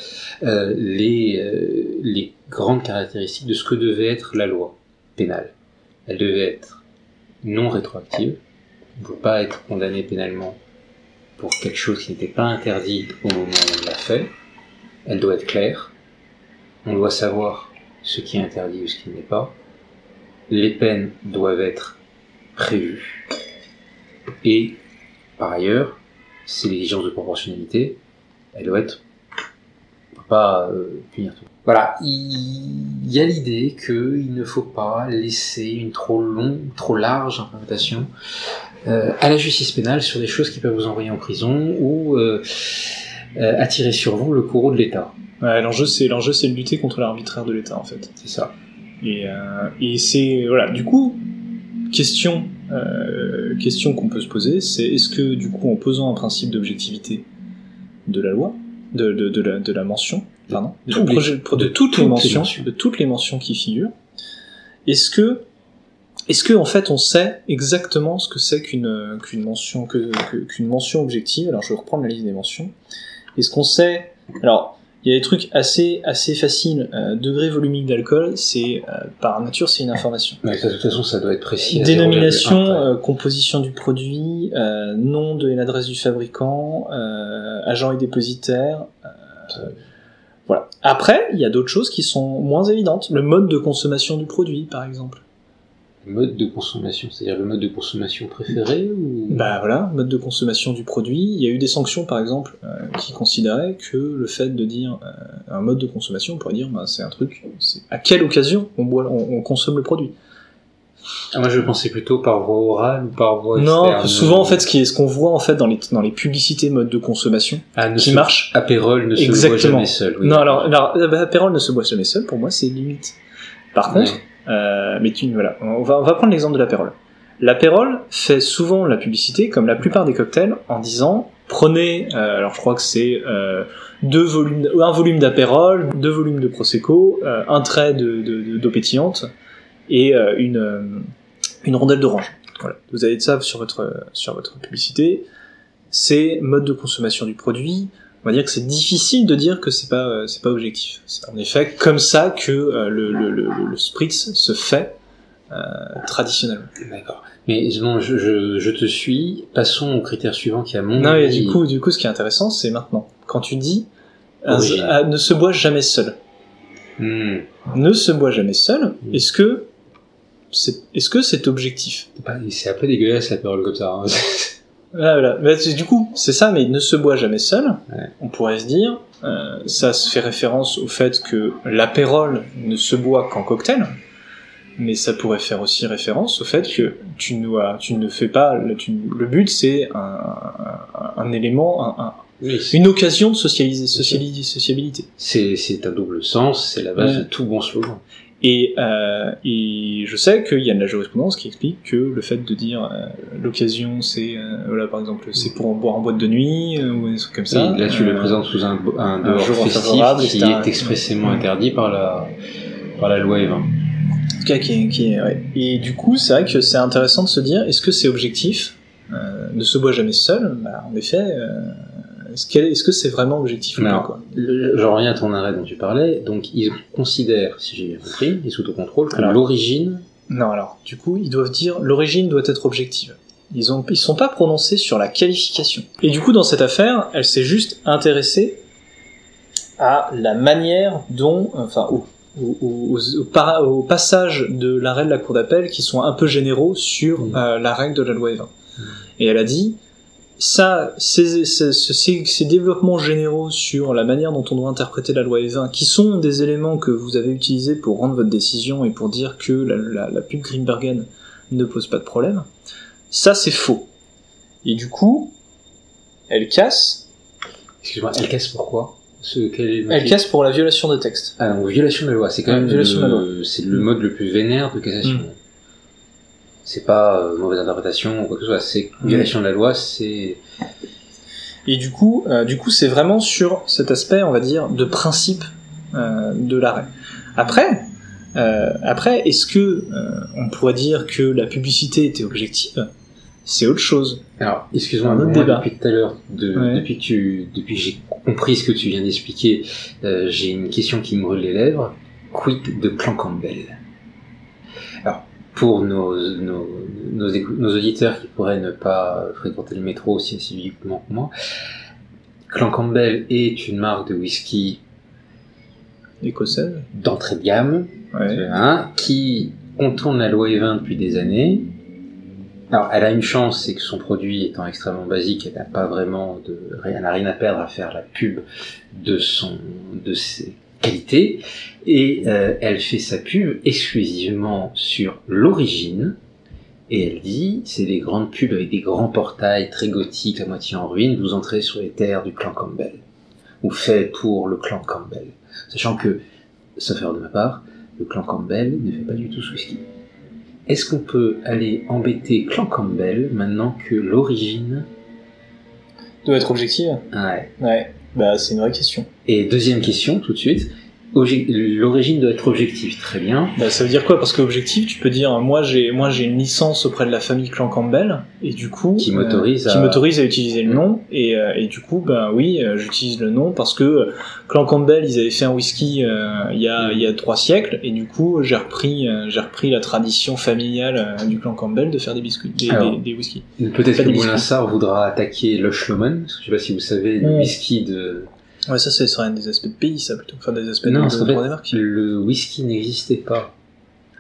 euh, les, euh, les grandes caractéristiques de ce que devait être la loi pénale. Elle devait être non rétroactive, on ne peut pas être condamné pénalement pour quelque chose qui n'était pas interdit au moment où on l'a fait. Elle doit être claire. On doit savoir ce qui est interdit ou ce qui n'est pas. Les peines doivent être prévues. Et, par ailleurs, c'est l'exigence de proportionnalité. Elle doit être... On peut pas euh, punir tout. Voilà, il y a l'idée qu'il ne faut pas laisser une trop longue, trop large interprétation euh, à la justice pénale sur des choses qui peuvent vous envoyer en prison ou euh, attirer sur vous le courroux de l'État. Ouais, l'enjeu c'est l'enjeu c'est de lutter contre l'arbitraire de l'État en fait. C'est ça. Et, euh, et c'est voilà, du coup, question euh, question qu'on peut se poser, c'est est-ce que du coup en posant un principe d'objectivité de la loi, de, de, de, la, de la mention, pardon, de, les- projet- toutes, les mentions, mentions. de toutes les mentions qui figurent, est-ce que est-ce que en fait on sait exactement ce que c'est qu'une qu'une mention que que- qu'une mention objective? Alors je vais reprendre la liste des mentions. Est-ce qu'on sait Alors il y a des trucs assez assez faciles. Euh, degré volumique d'alcool, c'est euh, par nature c'est une information. Mais ça, de toute façon, ça doit être précis. Dénomination, 0,1 près. euh, composition du produit, nom de l'adresse du fabricant, agent et dépositaire. voilà. Après, il y a d'autres choses qui sont moins évidentes. Le mode de consommation du produit, par exemple. Mode de consommation, c'est-à-dire le mode de consommation préféré ou? Bah voilà, mode de consommation du produit. Il y a eu des sanctions, par exemple, euh, qui considéraient que le fait de dire euh, un mode de consommation, on pourrait dire, bah, c'est un truc. c'est à quelle occasion on, boit, on, on consomme le produit Ah, moi, je pensais plutôt par voie orale ou par voie Non, externe. souvent en fait, ce qui est, ce qu'on voit en fait dans les dans les publicités mode de consommation ah, qui marche. Apérole ne se Exactement. voit jamais seul. oui. non, alors, alors euh, Perol ne se boit jamais seul. Pour moi, c'est limite. Par contre, Ouais. Euh, on va prendre l'exemple de l'apérole. L'apérole fait souvent la publicité, comme la plupart des cocktails, en disant prenez, euh, alors je crois que c'est euh, deux volumes, un volume d'apérole, deux volumes de prosecco, un trait de de- de- d'eau pétillante et une une rondelle d'orange. Vous avez de ça sur votre sur votre publicité. C'est mode de consommation du produit. On va dire que c'est difficile de dire que c'est pas euh, c'est pas objectif. C'est en effet comme ça que euh, le, le, le, le spritz se fait euh, traditionnellement. D'accord. Mais non, je, je, je te suis. Passons au critère suivant qui a mon Non, et du coup, du coup, ce qui est intéressant, c'est maintenant. Quand tu dis un- Origine. ah, ne se boit jamais seul. Hmm. Ne se boit jamais seul. Mm. Est-ce que c'est est-ce que c'est objectif? Bah, c'est un peu dégueulasse l'apérole comme ça. hein. Voilà, voilà. Mais c'est- du coup, c'est ça, mais il ne se boit jamais seul. Ouais. On pourrait se dire, euh, ça se fait référence au fait que l'apérole ne se boit qu'en cocktail, mais ça pourrait faire aussi référence au fait que tu ne, tu ne fais pas, le, tu- le but c'est un, un, un élément, un- un- Oui, une occasion de socialiser, socialiser, sociabilité. c'est c'est un double sens, c'est la base Ouais. de tout bon slogan. Et, euh, et je sais qu'il y a de la jurisprudence qui explique que le fait de dire euh, l'occasion, c'est euh, voilà par exemple, c'est pour en boire en boîte de nuit euh, ou des trucs comme ça. Là, tu le présentes sous un, un dehors jour festif qui est expressément interdit par la, par la loi Evin. En tout cas, qui, est- qui est- ouais. Et du coup, c'est vrai que c'est intéressant de se dire, est-ce que c'est objectif Ne se boit jamais seul? Bah, En effet, est-ce que c'est vraiment objectif ou Non. pas quoi Le- Je reviens à ton arrêt dont tu parlais. Donc, ils considèrent, si j'ai bien compris, et sous ton contrôle, que Alors. l'origine Non, alors, du coup, ils doivent dire l'origine doit être objective. Ils ils sont pas prononcés sur la qualification. Et du coup, dans cette affaire, elle s'est juste intéressée à la manière dont, enfin, au, au, au- au au passage de l'arrêt de la cour d'appel qui sont un peu généraux sur Mm. euh, la règle de la loi Evin. Et elle a dit, ça, ces, ces, ces- ces développements généraux sur la manière dont on doit interpréter la loi Evin, qui sont des éléments que vous avez utilisés pour rendre votre décision et pour dire que la, la, la pub Greenbergen ne pose pas de problème, ça c'est faux. Et du coup, elle casse, Excuse-moi, elle casse pourquoi? Ce, est le elle casse pour la violation de texte. Ah non, violation de la loi, c'est quand même violation de la le, c'est le mode le plus vénère de cassation. Mm. C'est pas euh, mauvaise interprétation ou quoi que ce soit, c'est violation de la loi, c'est Et du coup, euh, du coup, c'est vraiment sur cet aspect, on va dire, de principe euh, de l'arrêt. Après, euh, après, est-ce que on pourrait dire que la publicité était objective? C'est autre chose. Alors, excuse-moi, Un autre débat. depuis tout à l'heure, de- Ouais. depuis que tu, depuis que j'ai compris ce que tu viens d'expliquer, j'ai une question qui me brûle les lèvres. Quid de Clan Campbell Alors, pour nos, nos, nos, écou- nos auditeurs qui pourraient ne pas fréquenter le métro aussi assidûment que moi, Clan Campbell est une marque de whisky Écossaise. d'entrée de gamme, Ouais. hein, qui contourne la loi Evin depuis des années. Alors, elle a une chance, c'est que son produit étant extrêmement basique, elle n'a pas vraiment de, elle n'a rien à perdre à faire la pub de son, de ses qualités, et euh, elle fait sa pub exclusivement sur l'origine, et elle dit, c'est des grandes pubs avec des grands portails très gothiques, à moitié en ruine, vous entrez sur les terres du clan Campbell, ou fait pour le clan Campbell. Sachant que, sauf erreur de ma part, le clan Campbell ne fait pas du tout ce whisky. Est-ce qu'on peut aller embêter clan Campbell maintenant que l'origine... Doit être objective? Ouais. Ouais. Bah, c'est une vraie question. Et deuxième question, tout de suite. L'origine doit être objective, très bien. Bah, ça veut dire quoi? Parce que objectif, tu peux dire, moi j'ai, moi j'ai une licence auprès de la famille Clan Campbell, et du coup, Qui m'autorise euh, à- qui m'autorise à utiliser le nom, et, euh, et du coup, ben oui, euh, j'utilise le nom parce que Clan Campbell, ils avaient fait un whisky euh, il y a il y a trois siècles, et du coup, j'ai repris, j'ai repris la tradition familiale du Clan Campbell de faire des biscuits, des, Alors. des, des whiskies. Peut-être que Moulin voudra attaquer parce que je sais pas si vous savez, le Mm. whisky de... Ouais, ça, c'est serait un des aspects de pays, ça plutôt, enfin des aspects Non, de, de des marques. le whisky n'existait pas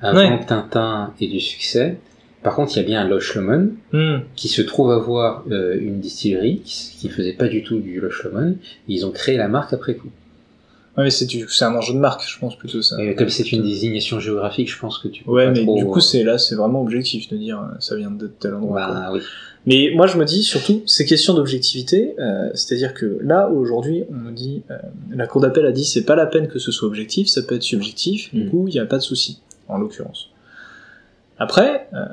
avant Ouais. que Tintin ait du succès. Par contre, il y a bien un Lush Lomond, Hmm. qui se trouve avoir euh, une distillerie qui, qui faisait pas du tout du Lush Lomond. et Ils ont créé la marque après coup. Mais c'est du- un enjeu de marque, je pense plutôt ça. Et comme c'est une désignation géographique, je pense que tu peux Ouais, pas mais trop... du coup, c'est là, c'est vraiment objectif de dire euh, ça vient de tel endroit. quoi. Bah oui. Mais moi, je me dis surtout, ces questions d'objectivité, euh, c'est-à-dire que là, aujourd'hui, on nous dit, euh, la cour d'appel a dit, c'est pas la peine que ce soit objectif, ça peut être subjectif, du Mm. coup, il n'y a pas de souci, en l'occurrence. Après, euh,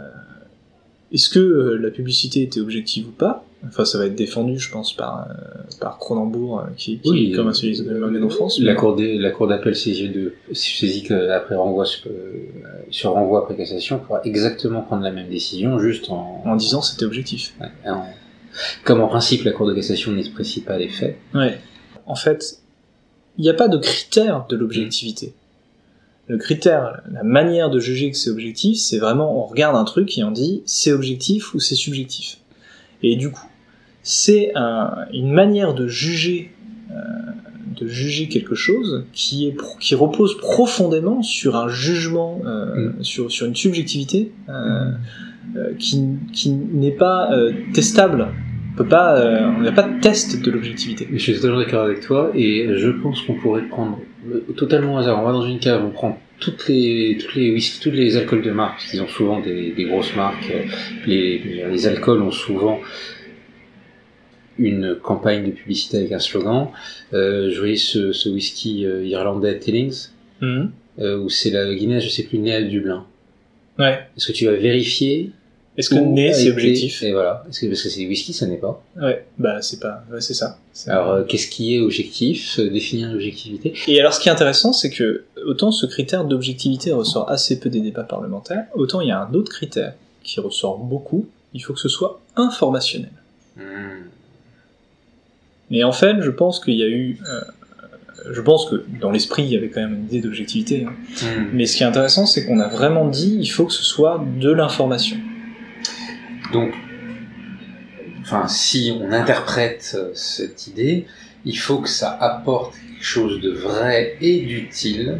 est-ce que euh, la publicité était objective ou pas? Enfin, ça va être défendu, je pense, par, euh, par Cronenbourg, euh, qui, qui Oui, est comme euh, un spécialiste de en France. La cour des- la cour d'appel saisit de saisit après renvoi sur, euh, sur renvoi après cassation pourra exactement prendre la même décision juste en, en disant c'était objectif. ouais, en- comme en principe la cour de cassation n'exprécie pas les faits. Ouais. En fait, il n'y a pas de critère de l'objectivité. Le critère, la manière de juger que c'est objectif, c'est vraiment on regarde un truc et on dit c'est objectif ou c'est subjectif. Et du coup, c'est un- une manière de juger, euh, de juger quelque chose qui est qui repose profondément sur un jugement, euh, sur sur une subjectivité euh, euh, qui qui n'est pas testable. On peut pas, on n'a pas de test de l'objectivité. Je suis totalement d'accord avec toi et je pense qu'on pourrait prendre totalement au hasard. On va dans une cave, on prend toutes les toutes les whisky, tous les alcools de marque, parce qu'ils ont souvent des, des grosses marques. Les, les alcools ont souvent une campagne de publicité avec un slogan. Euh, je voyais ce, ce whisky euh, irlandais Tillings. Mhm. euh, ou c'est la Guinness, je sais plus, née à Dublin. Ouais. Est-ce que tu vas vérifier Est-ce que où né a c'est objectif? Et voilà. Est-ce que, parce que c'est du whisky, ça n'est pas. Ouais, bah c'est pas, ouais, c'est ça. Alors, euh, qu'est-ce qui est objectif? Définir l'objectivité. Et alors, ce qui est intéressant, c'est que autant ce critère d'objectivité ressort assez peu des débats parlementaires, autant il y a un autre critère qui ressort beaucoup. Il faut que ce soit informationnel. Hmm. Et en fait, je pense qu'il y a eu, euh, je pense que dans l'esprit, il y avait quand même une idée d'objectivité. hein. Hmm. Mais ce qui est intéressant, c'est qu'on a vraiment dit, il faut que ce soit de l'information. Donc, enfin, si on interprète euh, cette idée, il faut que ça apporte quelque chose de vrai et d'utile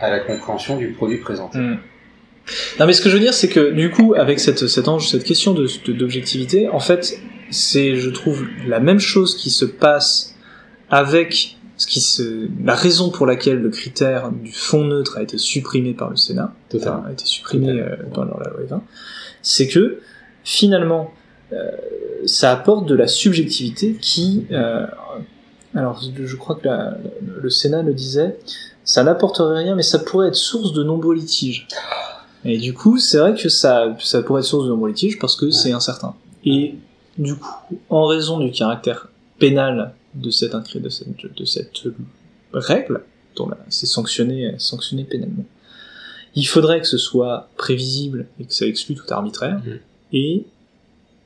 à la compréhension du produit présenté. Mm. Non, mais ce que je veux dire, c'est que du coup, avec cette, cette, ange- cette question de, de- d'objectivité, en fait, c'est, je trouve, la même chose qui se passe avec ce qui se, la raison pour laquelle le critère du fond neutre a été supprimé par le Sénat, enfin, a été supprimé euh, dans la loi 20, c'est que finalement, euh, ça apporte de la subjectivité qui, euh, alors je crois que la- le, le Sénat le disait, ça n'apporterait rien, mais ça pourrait être source de nombreux litiges. Et du coup, c'est vrai que ça, ça pourrait être source de nombreux litiges parce que c'est incertain. Et du coup, en raison du caractère pénal de cette, incré- de cette, de cette règle, dont c'est sanctionné, sanctionné pénalement, il faudrait que ce soit prévisible et que ça exclue tout arbitraire. Mhm. Et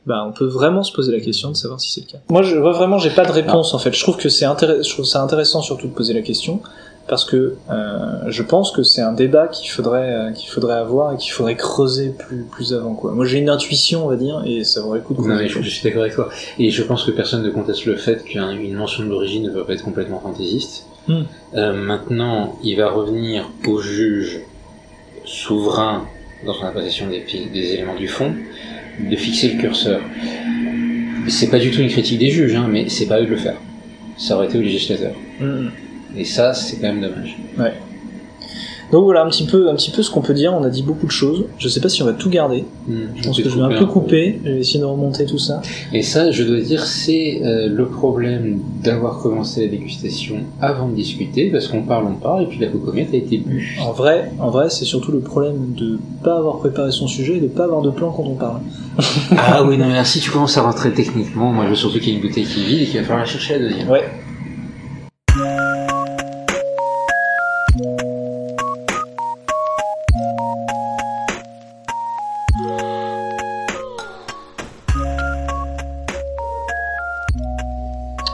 bah, on peut vraiment se poser la question de savoir si c'est le cas. Moi, je, moi, vraiment, j'ai pas de réponse en fait. Je trouve que c'est intéressant, je trouve ça intéressant surtout de poser la question parce que euh, je pense que c'est un débat qu'il faudrait euh, qu'il faudrait avoir et qu'il faudrait creuser plus plus avant quoi. Moi, j'ai une intuition, on va dire, et ça vaudrait le coup de Non, creuser. mais je, je suis d'accord avec toi. Et je pense que personne ne conteste le fait qu'une mention de l'origine ne peut pas être complètement fantaisiste. Hmm. Euh, maintenant, il va revenir au juge souverain dans son appréciation des, éléments du fond de fixer le curseur. C'est pas du tout une critique des juges, hein, mais c'est pas à eux de le faire. Ça aurait été au législateur. Mhm. Et ça, c'est quand même dommage. Donc voilà un petit peu un petit peu ce qu'on peut dire. On a dit beaucoup de choses. Je sais pas si on va tout garder. Hmm, Je pense que je vais un peu couper. Je vais essayer de remonter tout ça. Et ça, je dois dire, c'est euh, le problème d'avoir commencé la dégustation avant de discuter, parce qu'on parle, on parle, et puis la cocomette a été bue. En vrai, en vrai, c'est surtout le problème de pas avoir préparé son sujet et de pas avoir de plan quand on parle. Ah oui, non, mais si tu commences à rentrer techniquement, moi je veux surtout qu'il y ait une bouteille qui est vide et qu'il va falloir la chercher la deuxième. Ouais.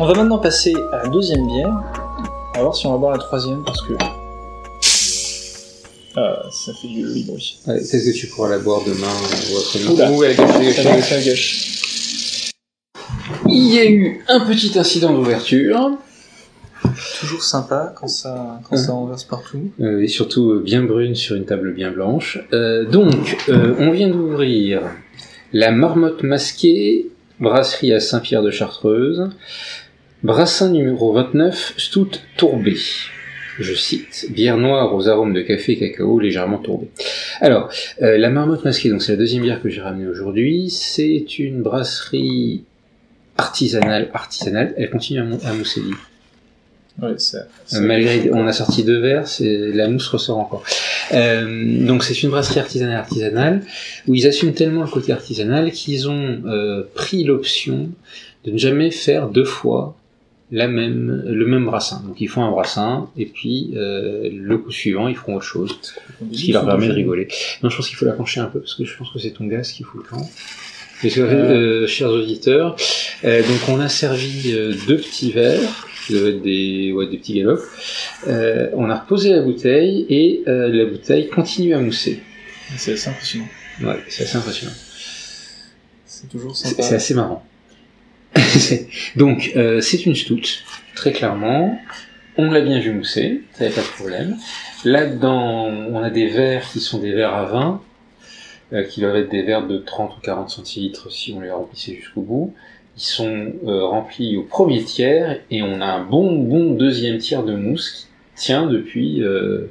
On va maintenant passer à la deuxième bière. On va voir si on va boire la troisième parce que. Ah, ça fait du joli bruit. Ouais, Peut-être que tu pourras la boire demain ou après-demain. Oula. Ouh, elle gâche, elle gâche, Ça elle va, gâche. ça gâche. Il y a eu un petit incident d'ouverture, Toujours sympa quand ça, quand ça renverse partout. euh, et surtout euh, bien brune sur une table bien blanche. Euh, donc, euh, on vient d'ouvrir la marmotte masquée, brasserie à Saint-Pierre de Chartreuse, brassin numéro 29, stout tourbé. Je cite, bière noire aux arômes de café et cacao légèrement tourbé. Alors, euh, la marmotte masquée, donc c'est la deuxième bière que j'ai ramenée aujourd'hui, c'est une brasserie artisanale, artisanale, elle continue à, mou- à mousser. Ouais, ça. Malgré, on a sorti deux verres, la mousse ressort encore. Euh, donc c'est une brasserie artisanale artisanale où ils assument tellement le côté artisanal qu'ils ont euh, pris l'option de ne jamais faire deux fois la même le même brassin. Donc ils font un brassin et puis euh, le coup suivant ils feront autre chose, ce qui leur permet de rigoler. Non, je pense qu'il faut la pencher un peu parce que je pense que c'est ton gaz qui fout le camp. Parce que, euh, chers auditeurs, euh, donc on a servi euh, deux petits verres, qui doivent être des, ouais, des petits galops. Euh, on a reposé la bouteille et euh, la bouteille continue à mousser. C'est assez impressionnant. Ouais, c'est assez impressionnant. C'est toujours sympa. c'est assez marrant. Donc euh, c'est une stout, très clairement. On l'a bien vu mousser, ça a pas de problème. Là-dedans, on a des verres qui sont des verres à vin, euh, qui doivent être des verres de 30 ou 40 centilitres si on les remplissait jusqu'au bout. Ils sont euh, remplis au premier tiers et on a un bon bon deuxième tiers de mousse qui tient depuis euh,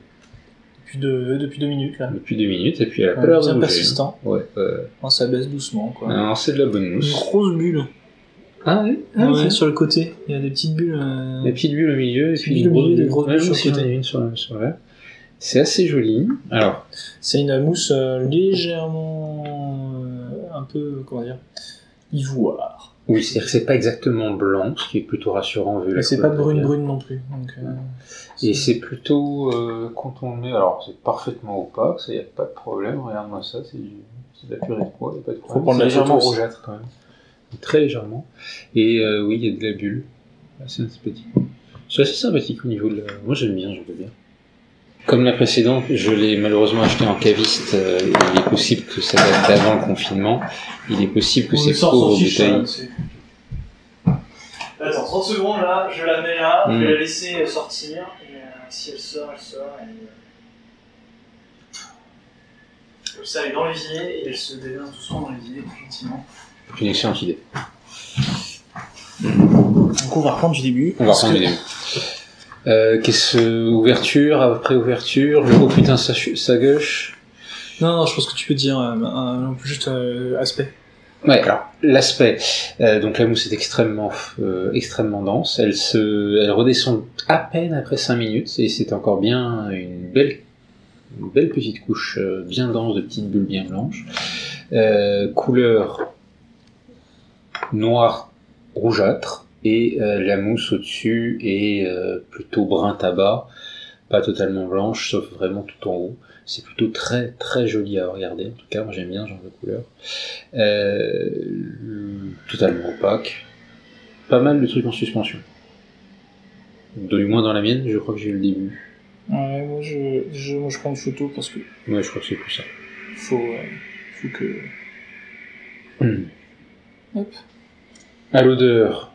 Depuis deux, depuis deux minutes là. depuis deux minutes et puis elle a pas l'air de bouger, persistant. hein. Ouais, euh, ça baisse doucement quoi. alors, c'est de la bonne Une mousse. grosse bulle. Ah oui, ouais, sur le côté. Il y a des petites bulles. euh, Des petites bulles au milieu, et Petites puis bulles au milieu, des bulles. grosses Ouais, bulles moi sur le côté. une sur, le- sur. C'est assez joli. Alors, C'est une mousse euh, légèrement euh, un peu comment dire ivoire. oui, c'est-à-dire que c'est pas exactement blanc, ce qui est plutôt rassurant vu la Mais c'est pas brune brune non plus. Donc, euh, Et c'est plutôt, euh, quand on le met, alors c'est parfaitement opaque, ça y a pas de problème, regarde-moi ça, c'est du, de la purée de pois, y a pas de problème. prendre C'est la légèrement rougeâtre quand même. Très légèrement. Et euh, oui, il y a de la bulle. Assez sympathique. C'est assez sympathique au niveau de la... Moi j'aime bien, j'aime bien. Comme la précédente, je l'ai malheureusement acheté en caviste. euh, il est possible que ça date d'avant le confinement. Il est possible que ces pauvres bouteilles... Attends, 30 secondes là, je la mets là, je vais je la laisser sortir, et si elle sort, elle sort. Comme ça, elle est dans l'évier, et elle se déverse doucement dans l'évier, gentiment. C'est une excellente idée. Donc on va reprendre du début. On va reprendre que- les début. Euh, qu'est-ce ouverture après ouverture le oh putain ça, ch- ça gauche Non, non, je pense que tu peux dire euh, un- juste euh, aspect. ouais alors l'aspect euh, donc la mousse est extrêmement euh, extrêmement dense elle se elle redescend à peine après 5 minutes et c'est encore bien une belle une belle petite couche euh, bien dense de petites bulles bien blanches Euh, couleur noire rougeâtre et euh, la mousse au-dessus est euh, plutôt brun tabac, pas totalement blanche, sauf vraiment tout en haut. C'est plutôt très très joli à regarder. En tout cas, moi j'aime bien ce genre de couleur. Euh, totalement opaque. Pas mal de trucs en suspension. Du moins dans la mienne, je crois que j'ai eu le début. Ouais, moi je, je, moi, je prends une photo parce que Ouais, je crois que c'est plus ça. faut, faut que. Hmm. Hop. À l'odeur,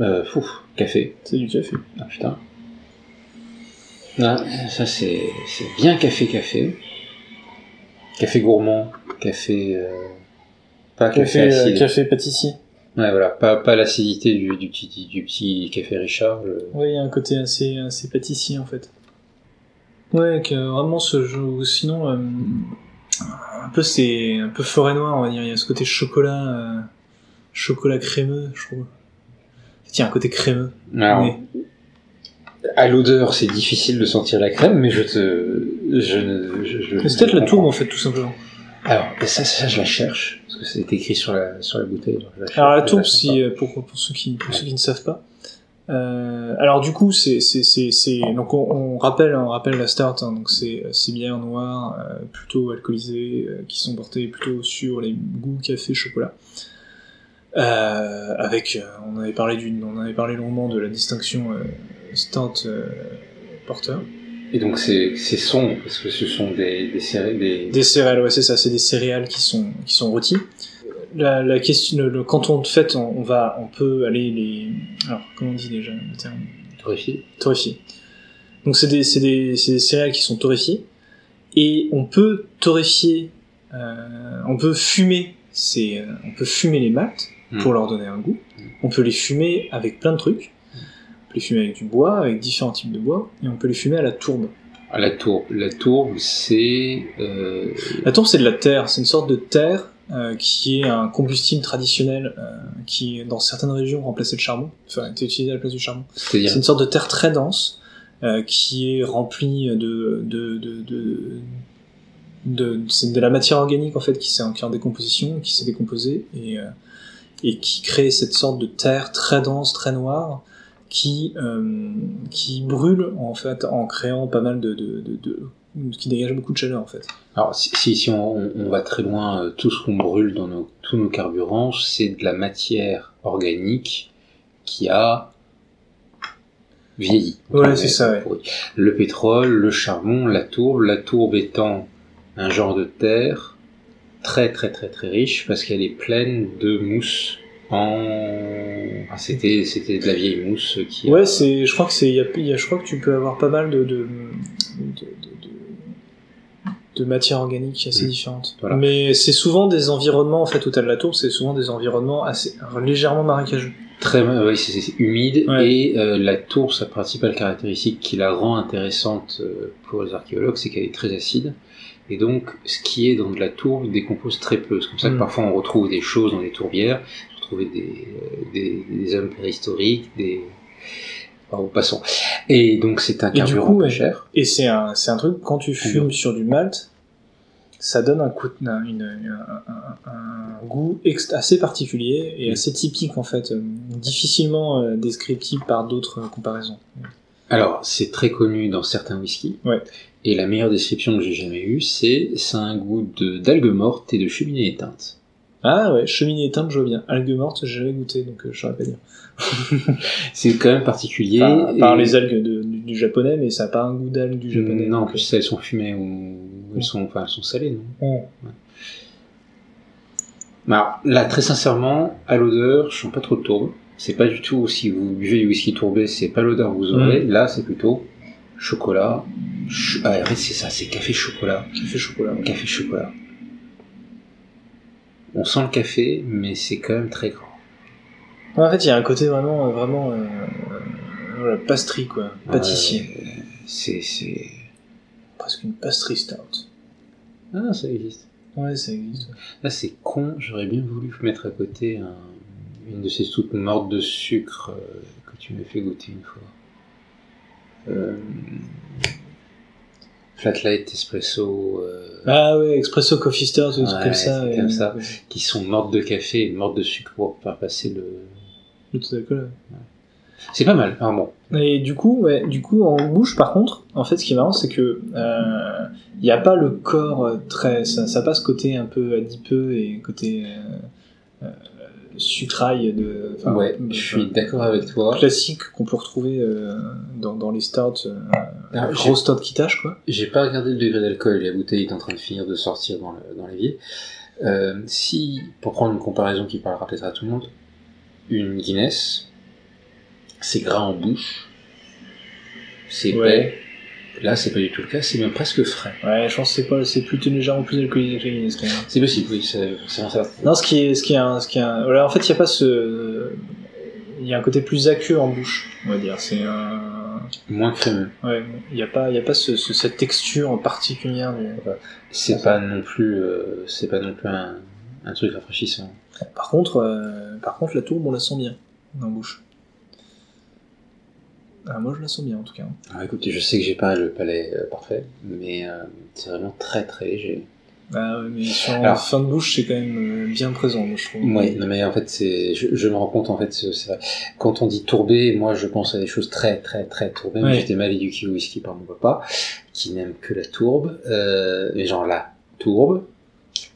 euh, fou, café. C'est du café. Ah putain. Ah, ça c'est c'est bien café café. Café gourmand, café euh, pas café, Café, euh, acide. café pâtissier. Ouais voilà, pas pas l'acidité du, du petit du petit café Richard. le- Oui, il y a un côté assez, assez pâtissier en fait. Ouais, que vraiment ce jeu. Sinon, euh, un peu c'est un peu forêt noire, on va dire. Il y a ce côté chocolat, euh, chocolat crémeux, je trouve. A un côté crémeux. Alors, Mais- à l'odeur, c'est difficile de sentir la crème, mais je te je ne je, je- Mais c'est peut-être la tourbe en fait, tout simplement. Alors, ça, ça, je la cherche parce que c'est écrit sur la sur la bouteille. alors la cherche, Alors la je tourbe, si, euh, pour, pour, ceux qui, pour ceux qui ne savent pas. Euh, alors du coup, c'est c'est c'est c'est donc on, on rappelle on rappelle la start hein, donc c'est ces bières noires euh, plutôt alcoolisées euh, qui sont portées plutôt sur les goûts café chocolat. Euh, avec euh, on avait parlé d'une on avait parlé longuement de la distinction euh, stout euh, porter. Et donc c'est c'est sombre parce que ce sont des des céré- des, des céréales ouais c'est ça c'est des céréales qui sont qui sont rôties. La, la question le, le- quand on fait on, on va on peut aller les alors comment on dit déjà le terme? Torréfiés. torréfiées. Donc c'est des, c'est des, c'est des céréales qui sont torréfiées. Et on peut torréfier, euh, on peut fumer ces, euh, on peut fumer les maltes Mm. pour leur donner un goût. On peut les fumer avec plein de trucs. On peut les fumer avec du bois, avec différents types de bois, et on peut les fumer à la tourbe. Ah, La tourbe, la tourbe, c'est euh, La tourbe c'est de la terre, c'est une sorte de terre euh, qui est un combustible traditionnel euh, qui dans certaines régions remplaçait le charbon, enfin était utilisé à la place du charbon. c'est-à-dire C'est une sorte de terre très dense euh, qui est remplie de de de de, de, c'est de la matière organique en fait qui s'est en décomposition, qui s'est décomposée et euh, et qui crée cette sorte de terre très dense, très noire qui euh, qui brûle en fait en créant pas mal de de, de, de- qui dégage beaucoup de chaleur en fait. Alors si, si, si on, va très loin, euh, tout ce qu'on brûle dans nos, tous nos carburants, c'est de la matière organique qui a vieilli. Ouais, c'est ça, ouais. Le pétrole, le charbon, la tourbe, la tourbe étant un genre de terre très très très très riche parce qu'elle est pleine de mousse en ah, c'était c'était de la vieille mousse qui a- Ouais, c'est, je crois que c'est, y a, y a- je crois que tu peux avoir pas mal de, de, de, assez Mm. différentes. Voilà. Mais c'est souvent des environnements, en fait, au de la tour, c'est souvent des environnements assez, légèrement marécageux. Très, ouais, c'est c'est humide Ouais. et euh, la tour, sa principale caractéristique qui la rend intéressante euh, pour les archéologues, c'est qu'elle est très acide. Et donc, ce qui est dans de la tourbe décompose très peu. C'est comme ça que Mm. parfois on retrouve des choses dans les tourbières. On retrouve des, euh, des, des hommes préhistoriques, des, Bon, passons. Et donc c'est un Et du carburant coup, pas ouais. cher. Et c'est un, c'est un truc, quand tu fumes sur du malt, ça donne un, coup, un, une- un- un- un goût assez particulier et Mm. assez typique en fait, euh, difficilement euh, descriptible par d'autres euh, comparaisons. Alors c'est très connu dans certains whiskies. Ouais. Et la meilleure description que j'ai jamais eue, c'est ça a un goût d'algues mortes et de cheminée éteinte. Ah ouais, cheminée éteinte, je vois bien. Algues mortes, j'ai jamais goûté, donc euh, je saurais pas dire. C'est quand même particulier. Enfin, et- Par les algues de- du, du japonais, mais ça n'a pas un goût d'algues du japonais. Non, en plus elles sont fumées ou elles sont, enfin elles sont salées, non euh, Alors, là, très sincèrement, à l'odeur, je sens pas trop de tourbe. C'est pas du tout, si vous buvez du whisky tourbé, c'est pas l'odeur que vous aurez. Mm. Là, c'est plutôt chocolat. ch- Ah, en fait, c'est ça, c'est café chocolat. café chocolat. ouais. Café chocolat. On sent le café, mais c'est quand même très grand. En fait, il y a un côté vraiment, euh, vraiment, euh, euh, pastry quoi, pâtissier. C'est, c'est... Presque une pastry stout. Ah, ça existe. Ouais, ça existe. Là, c'est con, j'aurais bien voulu mettre à côté un- une de ces soupes mortes de sucre euh, que tu m'as fait goûter une fois. Euh, Flat Light Espresso, euh, Ah ouais, Expresso Coffee des trucs Ouais, comme ça. et- comme ça. qui sont mortes de café et mortes de sucre pour faire passer le... Le taux d'alcool. C'est pas mal, ah bon. Et du coup, ouais, du coup, en bouche, par contre, en fait, ce qui est marrant, c'est que euh, il n'y a pas le corps euh, très, ça, ça passe côté un peu adipeux et côté euh, euh, sucrail de, ouais, de- je suis d'accord avec toi. classique qu'on peut retrouver euh, dans, dans les stouts, euh, Ah, gros stouts qui tâchent quoi. J'ai pas regardé le degré d'alcool, la bouteille est en train de finir de sortir dans le- dans l'évier. Euh, si, pour prendre une comparaison qui parlera peut-être à tout le monde, une Guinness, c'est gras en bouche, c'est. Ouais. Là, c'est pas du tout le cas, c'est même presque frais. Ouais, je pense que c'est pas, c'est plutôt légèrement plus alcoolisé. C'est possible, oui, c'est. Non, ce qui est, ce qui est, un, ce qui est un- en fait, il y a pas ce, il y a un côté plus aqueux en bouche, on va dire. C'est un, Moins crémeux. ouais, il y a pas, il y a pas ce, ce- cette texture particulière. Du... C'est pas non plus, euh, c'est pas non plus un, un truc rafraîchissant. Par contre, euh, par contre, la tourbe, on la sent bien en bouche. Ah, moi, je la sens bien en tout cas. Alors écoutez, je sais que j'ai pas le palais euh, parfait, mais euh, c'est vraiment très très léger. Ah, ouais, mais sur Alors- fin de bouche, c'est quand même euh, bien présent, moi, je trouve. Non mais en fait c'est, je, je me rends compte en fait, c'est quand on dit tourbé, moi je pense à des choses très très très tourbées. Ouais. J'étais mal éduqué au whisky par mon papa, qui n'aime que la tourbe, euh, mais genre la tourbe,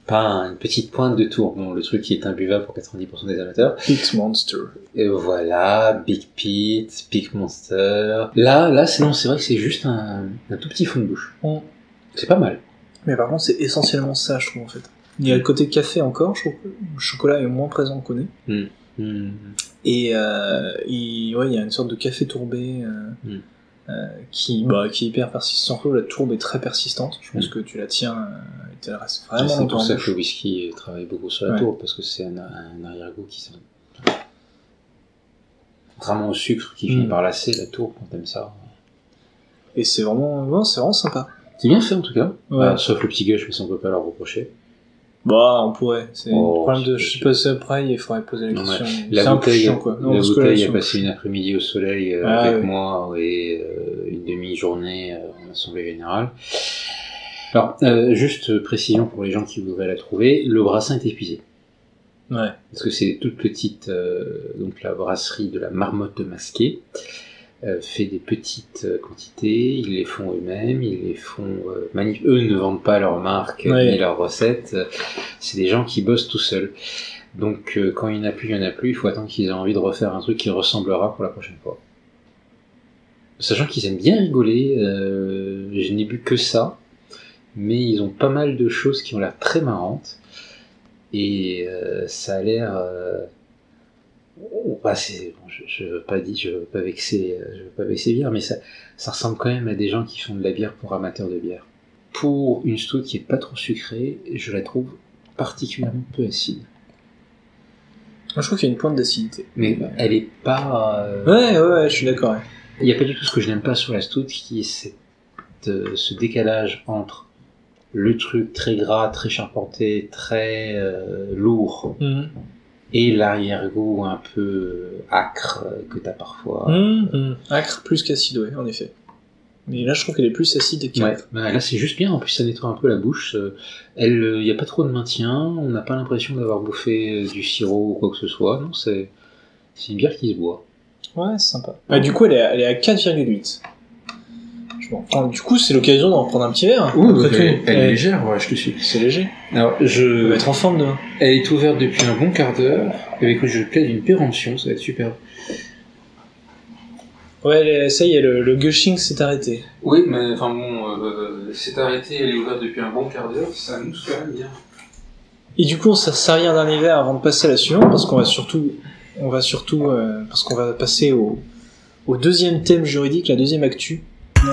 pas une petite pointe de tourbe, non, le truc qui est imbuvable pour 90% des amateurs. Pit Monster. Et voilà, Big Pete, Big Monster. Là, là c'est vrai que c'est juste un, un tout petit fond de bouche. Mm. C'est pas mal. Mais par contre, c'est essentiellement ça, je trouve, en fait. Il y a le côté café encore, je trouve que le chocolat est moins présent qu'on connaît. Hmm. Et, euh, et, ouais, il y a une sorte de café tourbé euh, Mm. Euh, qui, bah, qui est hyper persistant. La tourbe est très persistante. Je pense Mm. que tu la tiens euh, et tu la restes vraiment c'est pour ça que le whisky travaille beaucoup sur la Ouais. tourbe, parce que c'est un, un arrière-goût qui s'en... Contrairement au sucre qui finit Mm. par lasser la tourbe quand t'aimes ça. Et c'est vraiment, ouais, c'est vraiment sympa. C'est bien fait en tout cas. Ouais. Ah, sauf le petit gush, mais ça on peut pas leur reprocher. Bah, on pourrait. C'est Oh, le problème de, je sais pas si après, il faudrait poser la question. La bouteille, chiant, quoi. Non, la bouteille a passé une après-midi au soleil euh, Ah, avec ouais. moi et euh, une demi-journée euh, en assemblée générale. Alors, euh, juste précision pour les gens qui voudraient la trouver, le brassin est épuisé. Ouais. parce que c'est toute petite, donc la brasserie de la marmotte masquée fait des petites euh, quantités, ils les font eux-mêmes, ils les font, euh, eux ne vendent pas leur marque Ouais. ni leurs recettes, euh, c'est des gens qui bossent tout seuls. Donc euh, quand il n'y en a plus, il n'y en a plus, il faut attendre qu'ils aient envie de refaire un truc qui ressemblera pour la prochaine fois. Sachant qu'ils aiment bien rigoler, euh, je n'ai bu que ça, mais ils ont pas mal de choses qui ont l'air très marrantes et euh, ça a l'air euh, oh, bah, c'est bon, je, je veux pas dire je veux pas vexer je veux pas vexer bière mais ça ça ressemble quand même à des gens qui font de la bière pour amateurs de bière pour une stout qui est pas trop sucrée je la trouve particulièrement peu acide Moi, je trouve qu'il y a une pointe d'acidité. mais elle est pas euh, Ouais, ouais, ouais, je suis d'accord. il y a pas du tout ce que je n'aime pas sur la stout qui est cette, euh, ce décalage entre le truc très gras très charpenté très euh, lourd Mhm. Et l'arrière-goût un peu acre que t'as parfois. Hum, hum. Acre plus qu'acide, ouais, en effet. Mais là, je trouve qu'elle est plus acide Ouais, qu'acre. bah, là c'est juste bien, en plus ça nettoie un peu la bouche. Euh, Elle, il n'y a pas trop de maintien, on n'a pas l'impression d'avoir bouffé euh, du sirop ou quoi que ce soit. Non, c'est c'est une bière qui se boit. Ouais, c'est sympa. Ouais, du coup, elle est à, elle est à 4,8. Du coup, c'est l'occasion d'en prendre un petit verre. après tout. Ouais, légère, ouais, je te suis. C'est léger. Alors, On va je... être en forme demain. Elle est ouverte depuis un bon quart d'heure. Et écoute, je plaide une péremption, ça va être super. Ouais, elle est- ça y est, le, le gushing s'est arrêté. Oui, mais enfin bon, euh, c'est arrêté, elle est ouverte depuis un bon quart d'heure, ça mousse quand même bien. Et du coup, on s'est servi un dernier verre avant de passer à la suivante, parce qu'on va surtout, on va surtout, euh, parce qu'on va passer au, au deuxième thème juridique, la deuxième actu. C'est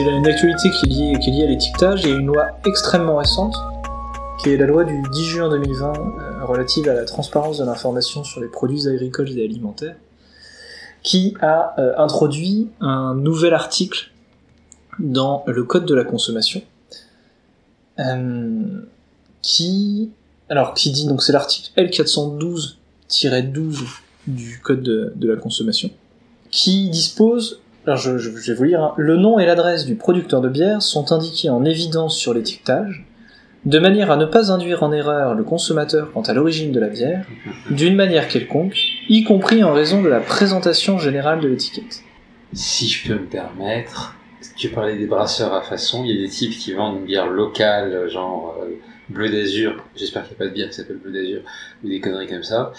une actualité qui est liée, à l'étiquetage et une loi extrêmement récente, qui est la loi du 10 juin 2020 euh, relative à la transparence de l'information sur les produits agricoles et alimentaires, qui a euh, introduit un nouvel article dans le code de la consommation, qui, alors qui dit donc c'est l'article L412-12 du code de, la consommation, qui dispose alors je vais vous lire, hein. le nom et l'adresse du producteur de bière sont indiqués en évidence sur l'étiquetage, de manière à ne pas induire en erreur le consommateur quant à l'origine de la bière, d'une manière quelconque, y compris en raison de la présentation générale de l'étiquette. Si je peux me permettre, tu parlais des brasseurs à façon, il y a des types qui vendent une bière locale, genre euh, bleu d'azur, j'espère qu'il n'y a pas de bière qui s'appelle bleu d'azur, ou des conneries comme ça,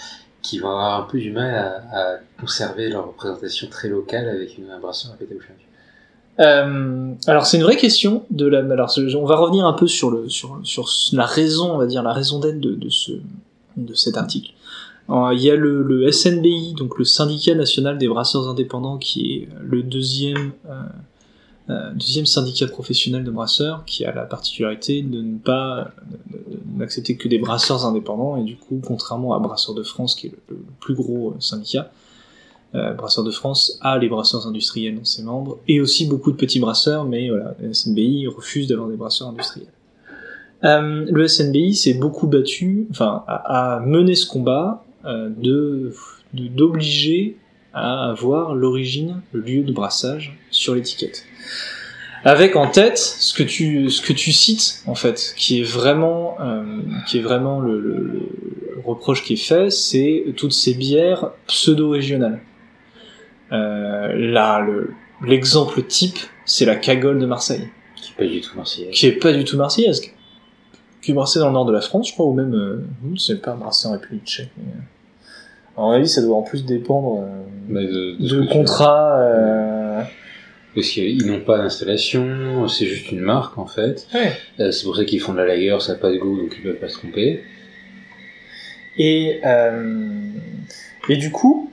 qui vont avoir un peu du mal à, conserver leur représentation très locale avec une, un brasseur à péter au. Euh, alors c'est une vraie question on va revenir un peu sur la raison, on va dire la raison d'être de, de ce de cet article. Alors, il y a le, le SNBI, donc le syndicat national des brasseurs indépendants, qui est le deuxième euh, euh, deuxième syndicat professionnel de brasseurs, qui a la particularité de ne pas n'accepter que des brasseurs indépendants et du coup, contrairement à Brasseurs de France, qui est le, plus gros euh, syndicat, euh, Brasseurs de France a les brasseurs industriels dans ses membres, et aussi beaucoup de petits brasseurs, mais voilà, SNBI refuse d'avoir des brasseurs industriels. Euh, le SNBI s'est beaucoup battu, enfin, a, a mené ce combat euh, de- d'obliger à avoir l'origine, le lieu de brassage sur l'étiquette. Avec en tête ce que tu ce que tu cites en fait, qui est vraiment euh, qui est vraiment le, le- le reproche qui est fait, c'est toutes ces bières pseudo-régionales. Euh, là, le- l'exemple type, c'est la cagole de Marseille, Qui est pas du tout marseillais. qui est pas du tout marseillaise, qui est brassée dans le nord de la France, je crois, ou même, euh, hmm, c'est pas brassée en République tchèque. mais, euh, mon avis, ça doit en plus dépendre de, de contrats. Parce qu'ils n'ont pas d'installation, c'est juste une marque en fait. Ouais. Euh, c'est pour ça qu'ils font de la lager, ça n'a pas de goût, donc ils peuvent pas se tromper. Et, euh, et du coup,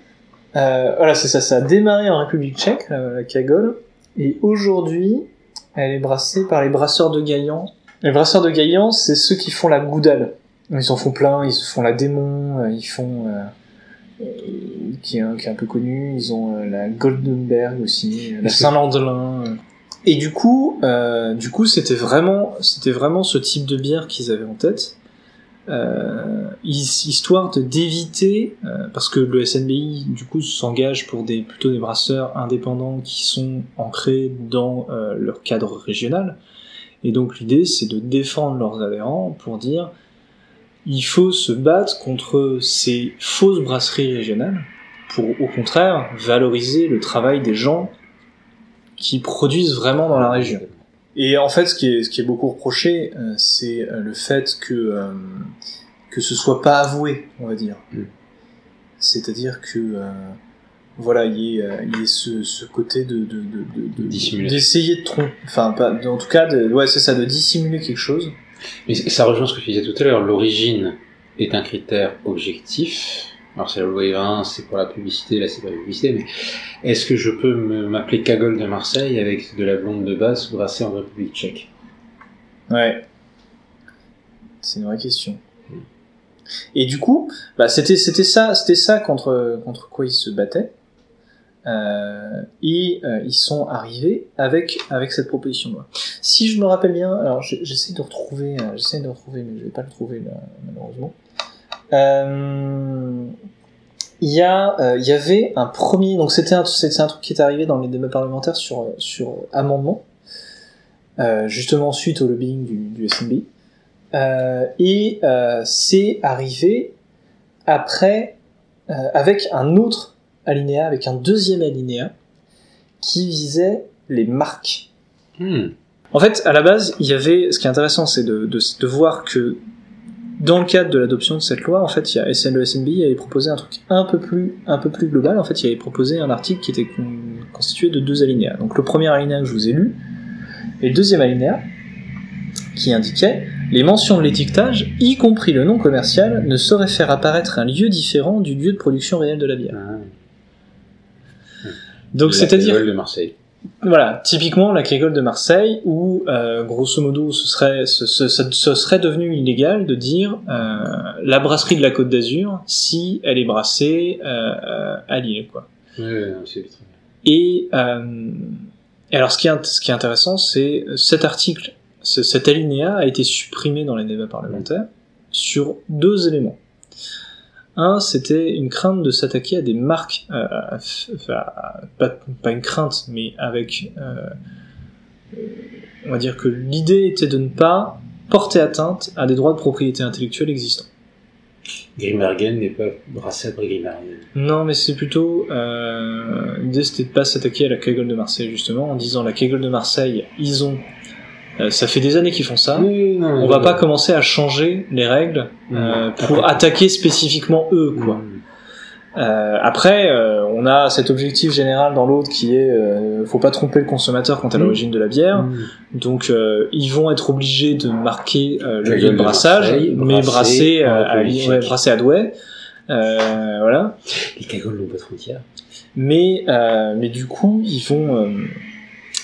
euh, voilà, c'est ça, ça a démarré en République tchèque, la, la cagole, et aujourd'hui, elle est brassée par les brasseurs de Gaillan. Les brasseurs de Gaillan, c'est ceux qui font la goudale. Ils en font plein, ils font la démon, ils font... qui, est un, qui est un peu connu, ils ont euh, la Goldenberg aussi, euh, la Saint-Landelin. euh. Et du coup, euh, du coup, c'était vraiment, c'était vraiment ce type de bière qu'ils avaient en tête euh, his- histoire de d'éviter euh, parce que le SNBI du coup s'engage pour des plutôt des brasseurs indépendants qui sont ancrés dans euh, leur cadre régional et donc l'idée c'est de défendre leurs adhérents pour dire il faut se battre contre ces fausses brasseries régionales pour au contraire valoriser le travail des gens qui produisent vraiment dans la région. Et en fait, ce qui est, ce qui est beaucoup reproché, euh, c'est euh, le fait que euh, que ce soit pas avoué, on va dire. Mm. C'est-à-dire que euh, voilà, il y ait, il y ait ce, ce côté de de de de- de- Dissimulation. d'essayer de tromper, enfin pas, en tout cas, de, ouais, c'est ça, de dissimuler quelque chose. Mais ça rejoint ce que tu disais tout à l'heure, l'origine est un critère objectif. Alors c'est la loi E20, c'est pour la publicité, là c'est pas la publicité, mais est-ce que je peux m'appeler Cagole de Marseille avec de la blonde de base brassée en République tchèque? Ouais. C'est une vraie question. Et du coup, bah, c'était ça, ça contre contre quoi ils se battaient. Euh, et euh, ils sont arrivés avec cette proposition. Si je me rappelle bien, alors j'essaie de retrouver, euh, j'essaie de retrouver, mais je vais pas le trouver malheureusement. Il y avait un premier, donc c'était un, truc qui est arrivé dans les débats parlementaires sur amendement, justement suite au lobbying du, du SNB, et c'est arrivé après avec un autre alinéa, avec un deuxième alinéa qui visait les marques. Hmm. En fait, à la base, il y avait, ce qui est intéressant, c'est de, de, de voir que dans le cadre de l'adoption de cette loi, en fait, il y a SN, le SNBI avait proposé un truc un peu plus, un peu plus global. En fait, il avait proposé un article qui était con- constitué de deux alinéas. Donc, le premier alinéa que je vous ai lu, et le deuxième alinéa, qui indiquait les mentions de l'étiquetage, y compris le nom commercial, ne sauraient faire apparaître un lieu différent du lieu de production réel de la bière. Ah, Donc, c'est-à-dire de Marseille. Voilà, typiquement la de Marseille, où euh, grosso modo ce serait, ce, ce- serait devenu illégal de dire euh, la brasserie de la Côte d'Azur si elle est brassée euh, à Lille, quoi. Très bien. Et, et alors ce qui est, ce qui est intéressant, c'est cet article, ce- cet alinéa a été supprimé dans les débats parlementaires sur deux éléments. Un, c'était une crainte de s'attaquer à des marques, euh, pas, pas une crainte, mais avec, euh, on va dire que l'idée était de ne pas porter atteinte à des droits de propriété intellectuelle existants. Grimbergen n'est pas brassé après Grimbergen. Non, mais c'est plutôt euh, l'idée c'était de pas s'attaquer à la Kegel de Marseille justement en disant la Kegel de Marseille, ils ont, euh, ça fait des années qu'ils font ça. Oui, non, On va pas commencer à changer les règles euh, Mm. pour Après- attaquer spécifiquement eux, quoi. Hmm. Euh, après, euh, on a cet objectif général dans l'autre qui est, euh, faut pas tromper le consommateur quant à Mm. l'origine de la bière. Hmm. Donc, euh, ils vont être obligés de marquer euh, le lieu de brassage, mais brassé euh, à, ouais, brassé à Douai. Euh, voilà. Les cagoles n'ont pas de frontières. mais euh, mais du coup ils vont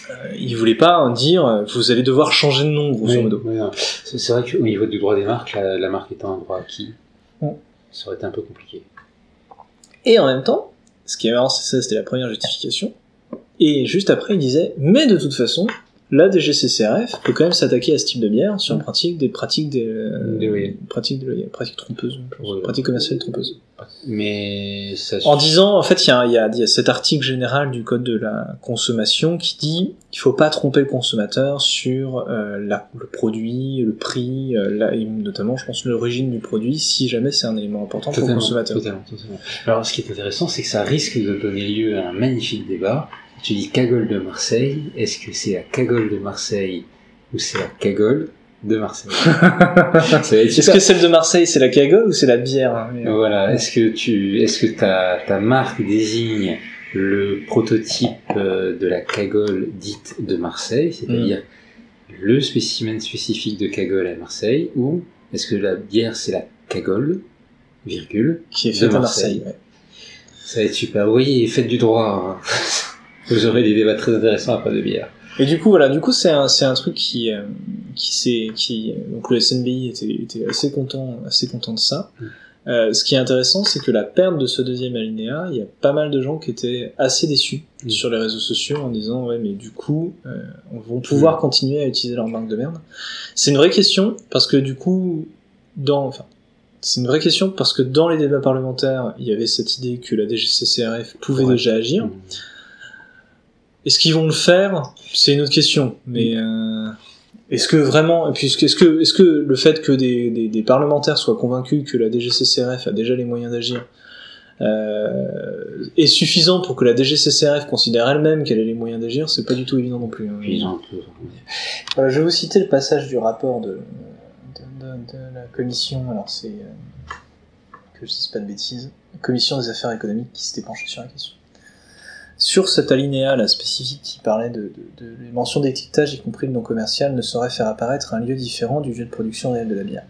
euh, ils voulaient pas dire euh, vous allez devoir changer de nom grosso Oui, modo oui, non. C'est c'est vrai qu'au niveau du droit des marques, la, la marque étant un droit acquis, Mm. ça aurait été un peu compliqué. et en même temps ce qui est marrant c'est ça c'était la première justification et juste après il disait mais de toute façon la DGCCRF peut quand même s'attaquer à ce type de bière sur Mm. pratique des pratiques des, euh, pratiques trompeuses pratiques commerciales trompeuses Mais ça en disant en fait il y a, y, y cet article général du code de la consommation qui dit qu'il faut pas tromper le consommateur sur euh, la, le produit le prix euh, la- et notamment je pense l'origine du produit si jamais c'est un élément important pour le consommateur totalement, totalement. Alors, ce qui est intéressant, c'est que ça risque de donner lieu à un magnifique débat. Tu dis cagole de Marseille, est-ce que c'est la cagole de Marseille ou c'est la cagole de Marseille est-ce que celle de Marseille c'est la cagole ou c'est la bière hein, euh, Voilà, est-ce que tu, est-ce que ta, ta marque désigne le prototype euh, de la cagole dite de Marseille, c'est-à-dire le spécimen spécifique de cagole à Marseille, ou est-ce que la bière c'est la cagole, virgule, qui est de faite à Marseille. Marseille ouais. Ça va être super. Voyez, faites du droit. hein. Vous aurez des débats très intéressants à pas de bière. Et du coup, voilà, du coup, c'est un, c'est un truc qui, euh, qui s'est, qui, donc le SNBI était, était assez content, assez content de ça. Mm. Euh, ce qui est intéressant, c'est que la perte de ce deuxième alinéa, il y a pas mal de gens qui étaient assez déçus Mm. sur les réseaux sociaux en disant ouais, mais du coup, euh, on va pouvoir continuer à utiliser leur marque de merde. C'est une vraie question parce que du coup, dans, enfin, c'est une vraie question parce que dans les débats parlementaires, il y avait cette idée que la DGCCRF pouvait Ouais. déjà agir. Est-ce qu'ils vont le faire? C'est une autre question. Mais euh, est-ce que vraiment, est-ce que, est-ce que, le fait que des, des, des parlementaires soient convaincus que la DGCCRF a déjà les moyens d'agir euh, est suffisant pour que la DGCCRF considère elle-même qu'elle a les moyens d'agir? C'est pas du tout évident non plus. hein. Voilà, je vais vous citer le passage du rapport de, de, de- de la commission. Alors c'est euh, que je dise pas de bêtises. La commission des affaires économiques qui s'était penchée sur la question. Sur cet alinéa là spécifique qui parlait de, de, mentions d'étiquetage, y compris le nom commercial, ne saurait faire apparaître un lieu différent du lieu de production réel de la bière.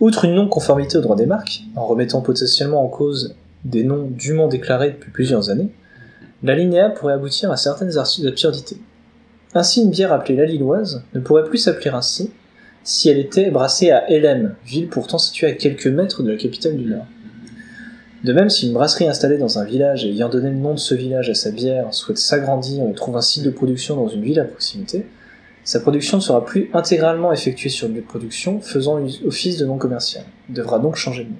Outre une non-conformité au droit des marques, en remettant potentiellement en cause des noms dûment déclarés depuis plusieurs années, l'alinéa pourrait aboutir à certaines absurdités. Ainsi, une bière appelée la Lilloise ne pourrait plus s'appeler ainsi si elle était brassée à Hélène, ville pourtant située à quelques mètres de la capitale du Nord. De même, si une brasserie installée dans un village et ayant donné le nom de ce village à sa bière souhaite s'agrandir et trouve un site de production dans une ville à proximité, sa production ne sera plus intégralement effectuée sur le lieu de production, faisant office de nom commercial. Il devra donc changer de nom.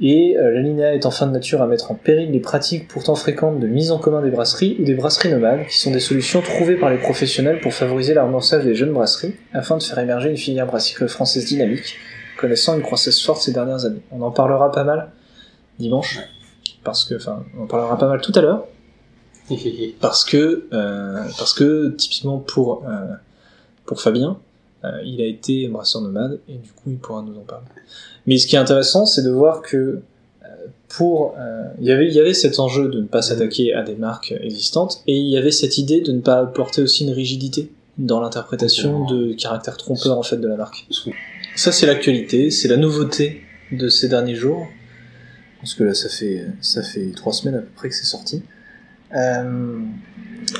Et euh, l'alinéa est enfin de nature à mettre en péril les pratiques pourtant fréquentes de mise en commun des brasseries ou des brasseries nomades, qui sont des solutions trouvées par les professionnels pour favoriser l'amorçage des jeunes brasseries, afin de faire émerger une filière brassicole française dynamique, connaissant une croissance forte ces dernières années. On en parlera pas mal dimanche, parce que, enfin, on en parlera pas mal tout à l'heure, parce que, euh, parce que typiquement pour euh, pour Fabien, euh, il a été brasseur nomade et du coup il pourra nous en parler. Mais ce qui est intéressant, c'est de voir que euh, pour euh, il y avait il y avait cet enjeu de ne pas s'attaquer à des marques existantes et il y avait cette idée de ne pas apporter aussi une rigidité dans l'interprétation de caractère trompeur en fait de la marque. Ça c'est l'actualité, c'est la nouveauté de ces derniers jours. Parce que là ça fait ça fait trois semaines à peu près que c'est sorti. Euh,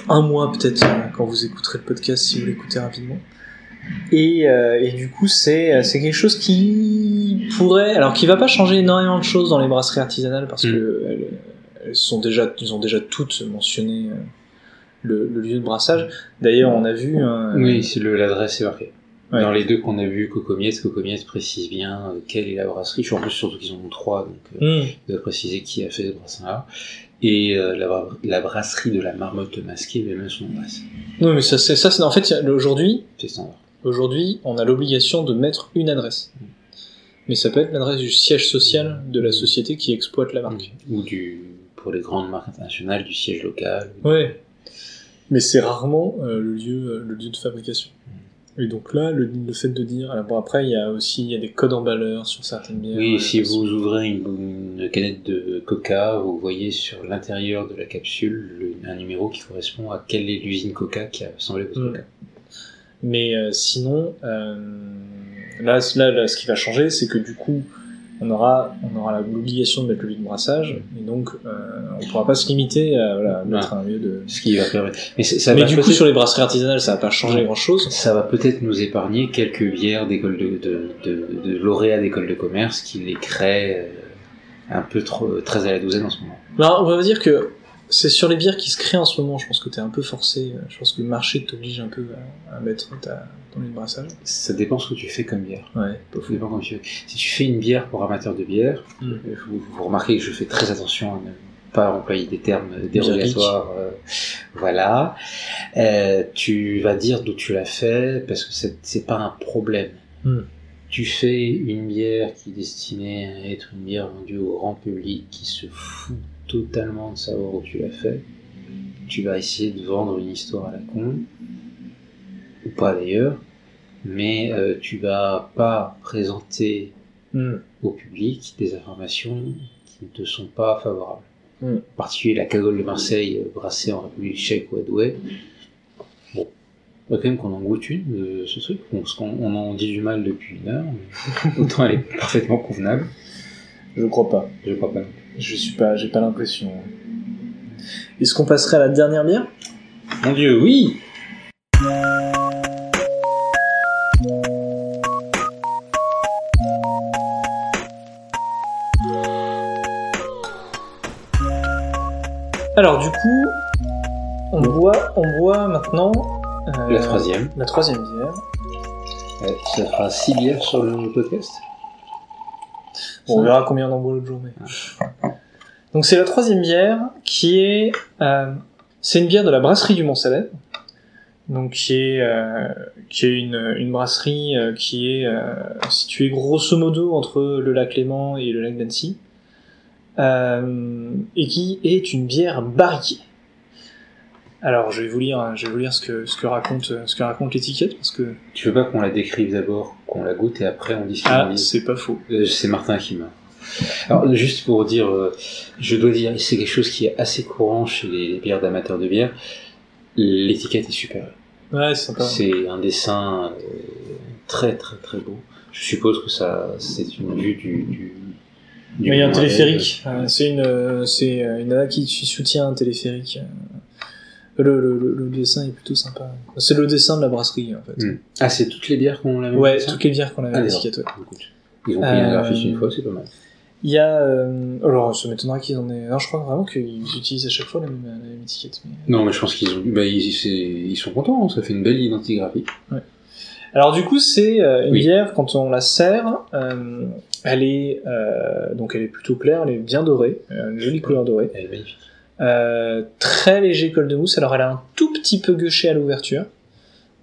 un mois peut-être quand vous écouterez le podcast si vous l'écoutez rapidement. Et, euh, et, du coup, c'est c'est quelque chose qui pourrait, alors qui va pas changer énormément de choses dans les brasseries artisanales parce Mm. que elles, elles sont déjà, ils ont déjà toutes mentionné euh, le, le lieu de brassage. D'ailleurs, on a vu. Oui, c'est le- l'adresse est marquée. Ouais. Dans les deux qu'on a vus, Cocomiès, Cocomiès précise bien euh, quelle est la brasserie. Je suis en plus surtout qu'ils en ont trois, donc euh, Hmm. il doit préciser qui a fait ce brassin-là. Et euh, la, bra- la brasserie de la marmotte masquée, mais même son adresse. Non, mais ça, c'est ça. c'est- En fait, aujourd'hui, aujourd'hui, on a l'obligation de mettre une adresse. Mais ça peut être l'adresse du siège social de la société qui exploite la marque. Ou du, pour les grandes marques internationales, du siège local. Ouais. Mais c'est rarement euh, le lieu, le lieu de fabrication. Et donc là, le, le fait de dire, alors bon après il y a aussi il y a des codes emballeurs sur certaines bières. Oui, euh, si vous ouvrez une, une canette de coca, vous voyez sur l'intérieur de la capsule le- un numéro qui correspond à quelle est l'usine coca qui a assemblé votre Mm. coca. Mais euh, sinon, euh, là, là, ce qui va changer, c'est que du coup, on aura, on aura l'obligation de mettre le lieu de brassage, et donc euh, on pourra pas se limiter à voilà, mettre un lieu de. Ce qui va permettre. Mais ça Mais va du coup, sur les brasseries artisanales, ça va pas changer Ouais. grand chose. ça va peut-être nous épargner quelques bières d'école de, de, de, de lauréats d'école de commerce qui les créent euh, un peu trop, très à la douzaine en ce moment. Alors, on va dire que c'est sur les bières qui se créent en ce moment, je pense que t'es un peu forcé, euh, je pense que le marché t'oblige un peu à, à mettre ta, ton de brassage. Ça dépend ce que tu fais comme bière. Ouais, pas Ça dépend comment tu fais. Si tu fais une bière pour amateurs de bière, Mm. euh, vous, vous remarquez que je fais très attention à ne pas employer des termes dérogatoires. euh, voilà. Euh, tu vas dire d'où tu l'as fait parce que c'est c'est pas un problème. Mm. Tu fais une bière qui est destinée à être une bière vendue au grand public qui se fout totalement de savoir où tu l'as fait. Tu vas essayer de vendre une histoire à la con, ou pas d'ailleurs, mais euh, tu vas pas présenter Hmm. au public des informations qui ne te sont pas favorables. Mm. En particulier la cagole de Marseille euh, brassée en République tchèque ou à Douai. Bon, il quand même qu'on en goûte une de ce truc, qu'on on en dit du mal depuis une heure, mais autant elle est parfaitement convenable. Je crois pas. Je crois pas. Je suis pas, j'ai pas l'impression. Est-ce qu'on passerait à la dernière bière? Mon dieu, oui Alors du coup, on boit, on boit maintenant euh, La troisième. La troisième bière. Ouais, ça fera six bières sur le podcast? Bon, on verra combien on en l'autre jour. Mais... Donc c'est la troisième bière qui est, euh, c'est une bière de la brasserie du Mont-Salève. Donc qui est, euh, qui est une, brasserie euh, qui est située grosso modo entre le lac Léman et le lac d'Annecy. Et qui est une bière barriquée. Alors je vais vous lire, je vais vous lire ce que ce que raconte ce que raconte l'étiquette parce que Tu veux pas qu'on la décrive d'abord, qu'on la goûte et après on discute ah c'est pas faux. Euh, C'est Martin qui m'a. Alors juste pour dire, euh, je dois dire, c'est quelque chose qui est assez courant chez les, les bières d'amateurs de bière. L'étiquette est super. Ouais c'est sympa. C'est un dessin euh, très très très beau. Je suppose que ça, c'est une vue du. il y a un téléphérique. C'est une, c'est une nana qui soutient un téléphérique. Euh, Le, le, le, le dessin est plutôt sympa. C'est le dessin de la brasserie en fait. Hmm. Ah, c'est toutes les bières qu'on l'a même Ouais, toutes les bières qu'on avait Ah, ouais. Ils ont pris un Euh, graphiste une fois, c'est pas mal. Il y a. euh, alors, ça m'étonnerait qu'ils en aient. Non, je crois vraiment qu'ils utilisent à chaque fois la même, la même étiquette. mais- Non, mais je pense qu'ils ont, bah, ils, sont contents, hein, ça fait une belle identité graphique. Alors, du coup, c'est euh, une Oui. bière, quand on la sert, euh, elle est. euh, donc, elle est plutôt claire, elle est bien dorée, euh, une jolie couleur dorée. Elle est magnifique. Euh, très léger col de mousse. Alors, elle a un tout petit peu gauché à l'ouverture.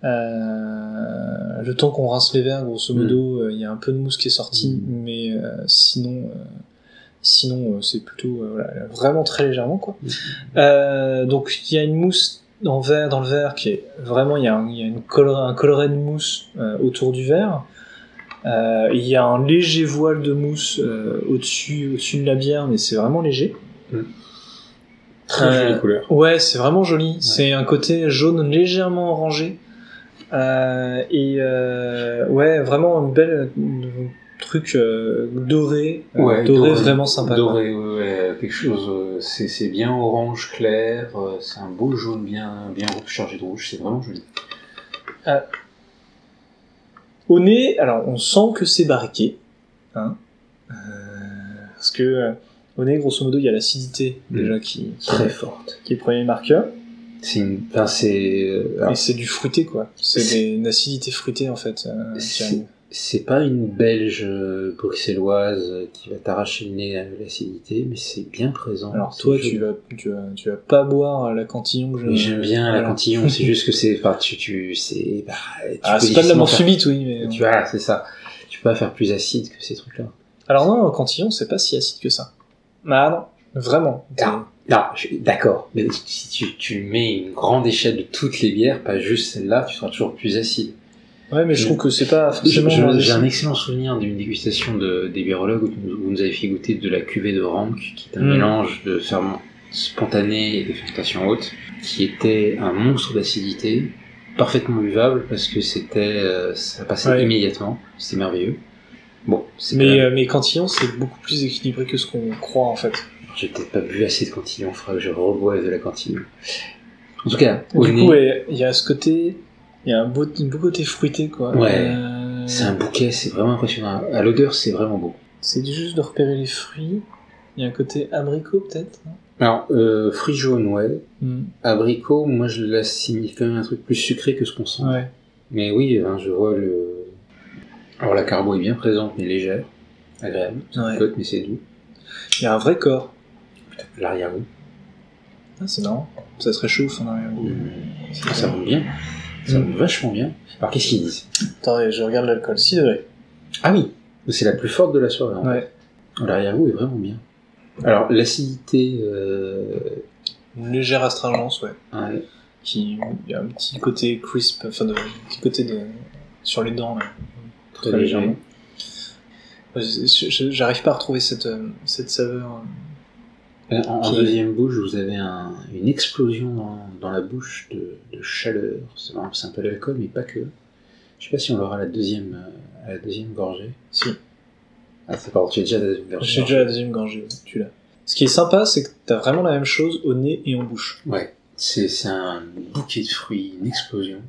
Euh, le temps qu'on rince les verres, grosso modo, euh, il y a un peu de mousse qui est sortie, Mm. mais sinon, sinon c'est plutôt voilà, vraiment très légèrement quoi. Mm. Donc il y a une mousse en verre dans le verre qui est vraiment il y a, un, y a une coloré, un coloré de mousse euh, autour du verre. Euh, il y a un léger voile de mousse euh, au-dessus au-dessus de la bière, mais c'est vraiment léger. Très Euh, jolie couleur. Ouais, c'est vraiment joli. C'est un côté jaune légèrement orangé. Euh, et euh, ouais, vraiment une belle truc euh, doré, euh, doré, vraiment sympa. Doré, ouais, ouais, quelque chose, euh, c'est, bien orange clair, euh, c'est un beau jaune bien, bien chargé de rouge, c'est vraiment joli. Au nez, alors on sent que c'est barriqué, hein, euh, parce que euh, au nez, grosso modo, il y a l'acidité Mm. déjà qui, qui, Très forte. qui est le premier marqueur, C'est une, enfin, c'est, euh, alors, et c'est du fruité quoi. C'est une acidité fruitée en fait. euh, C'est- pas une belge euh, bruxelloise qui va t'arracher le nez à l'acidité, mais c'est bien présent. Alors toi, tu vas, tu vas, tu vas pas boire la cantillon que. Mais j'aime bien la Voilà. cantillon, c'est juste que c'est, enfin, tu, tu, c'est, bah, Ah, c'est pas de la mort faire- subite, oui, mais. Tu vois, c'est ça. Tu peux pas faire plus acide que ces trucs-là. Alors non, cantillon, c'est pas si acide que ça. Ah non, vraiment. Non, d'accord. Mais si tu, tu mets une grande échelle de toutes les bières, pas juste celle-là, tu seras toujours plus acide. Ouais, mais je trouve que c'est pas forcément. J'ai un excellent souvenir d'une dégustation de, des biérologues où vous nous avez fait goûter de la cuvée de Rank, qui est un Mm. mélange de ferment spontané et de fermentation haute, qui était un monstre d'acidité, parfaitement buvable parce que c'était, euh, ça passait Ouais. immédiatement, c'était merveilleux. Bon, Mais, même- euh, mais cantillon, c'est beaucoup plus équilibré que ce qu'on croit en fait. j'ai peut-être pas bu assez de cantillon, faudra que je reboive de la cantillon. En tout cas, au Du nez, coup, il y a ce côté, il y a un beau, un beau côté fruité quoi. Ouais. Euh, c'est un bouquet, c'est vraiment impressionnant. À l'odeur, c'est vraiment beau. C'est juste de repérer les fruits. Il y a un côté abricot peut-être. Alors, euh, fruits jaunes, ouais. Hmm. Abricot, moi je l'assimile quand même un truc plus sucré que ce qu'on sent. Ouais. Mais oui, hein, je vois le. Alors la carbo est bien présente, mais légère, agréable. Ouais. Côte, mais c'est doux. Il y a un vrai corps. L'arrière-goût, Ah, c'est marrant. Ça se réchauffe en arrière-goût. Ah, ça monte bien. Ça monte vachement bien. Alors qu'est-ce qu'ils disent? Attendez, je regarde l'alcool. 6 degrés. Ah oui, c'est la plus forte de la soirée. en. Ouais. L'arrière-goût est vraiment bien. Alors l'acidité, euh... Une légère astringence, ouais. ouais, Qui, il y a un petit côté crisp, enfin, de, un petit côté de, sur les dents, là. Très légèrement. J'arrive pas à retrouver cette, euh, cette saveur. En, en Qui- deuxième bouche, vous avez un- une explosion dans, dans la bouche de, de chaleur. C'est un peu l'alcool, mais pas que. Je sais pas si on l'aura à la deuxième, euh, à la deuxième gorgée. Si. Ah, c'est pas tu es déjà à la deuxième gorgée. J'ai déjà la deuxième gorgée, tu l'as. Ce qui est sympa, c'est que t'as vraiment la même chose au nez et en bouche. Ouais, c'est un bouquet de fruits, une explosion.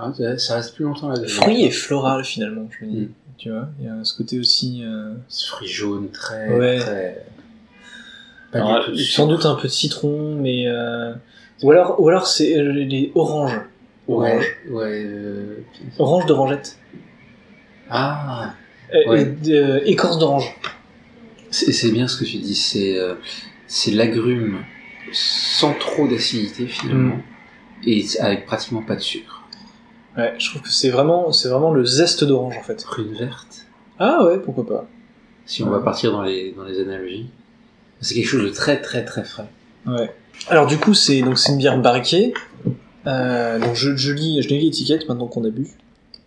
Ah, ça, ça reste plus longtemps là. Fruit et floral, finalement, je me dis. Mm. Tu vois, il y a ce côté aussi. euh, Ce fruit jaune très. Ouais. très... Pas alors, du tout. sans doute un peu de citron, mais. euh, Ou alors, ou alors c'est euh, les oranges. Ouais, Orange. ouais. euh, Orange d'orangette. Ah, Euh, Ouais. euh, écorce d'orange. c'est c'est bien ce que tu dis. C'est euh, c'est l'agrume sans trop d'acidité finalement Mm. et avec pratiquement pas de sucre. Ouais, je trouve que c'est vraiment, c'est vraiment le zeste d'orange en fait. Prune verte. Ah ouais, pourquoi pas. Si on va partir dans les dans les analogies, c'est quelque chose de très très très frais. Ouais. Alors du coup, c'est donc c'est une bière barriquée. Euh, donc je, je lis, je lis l'étiquette maintenant qu'on a bu.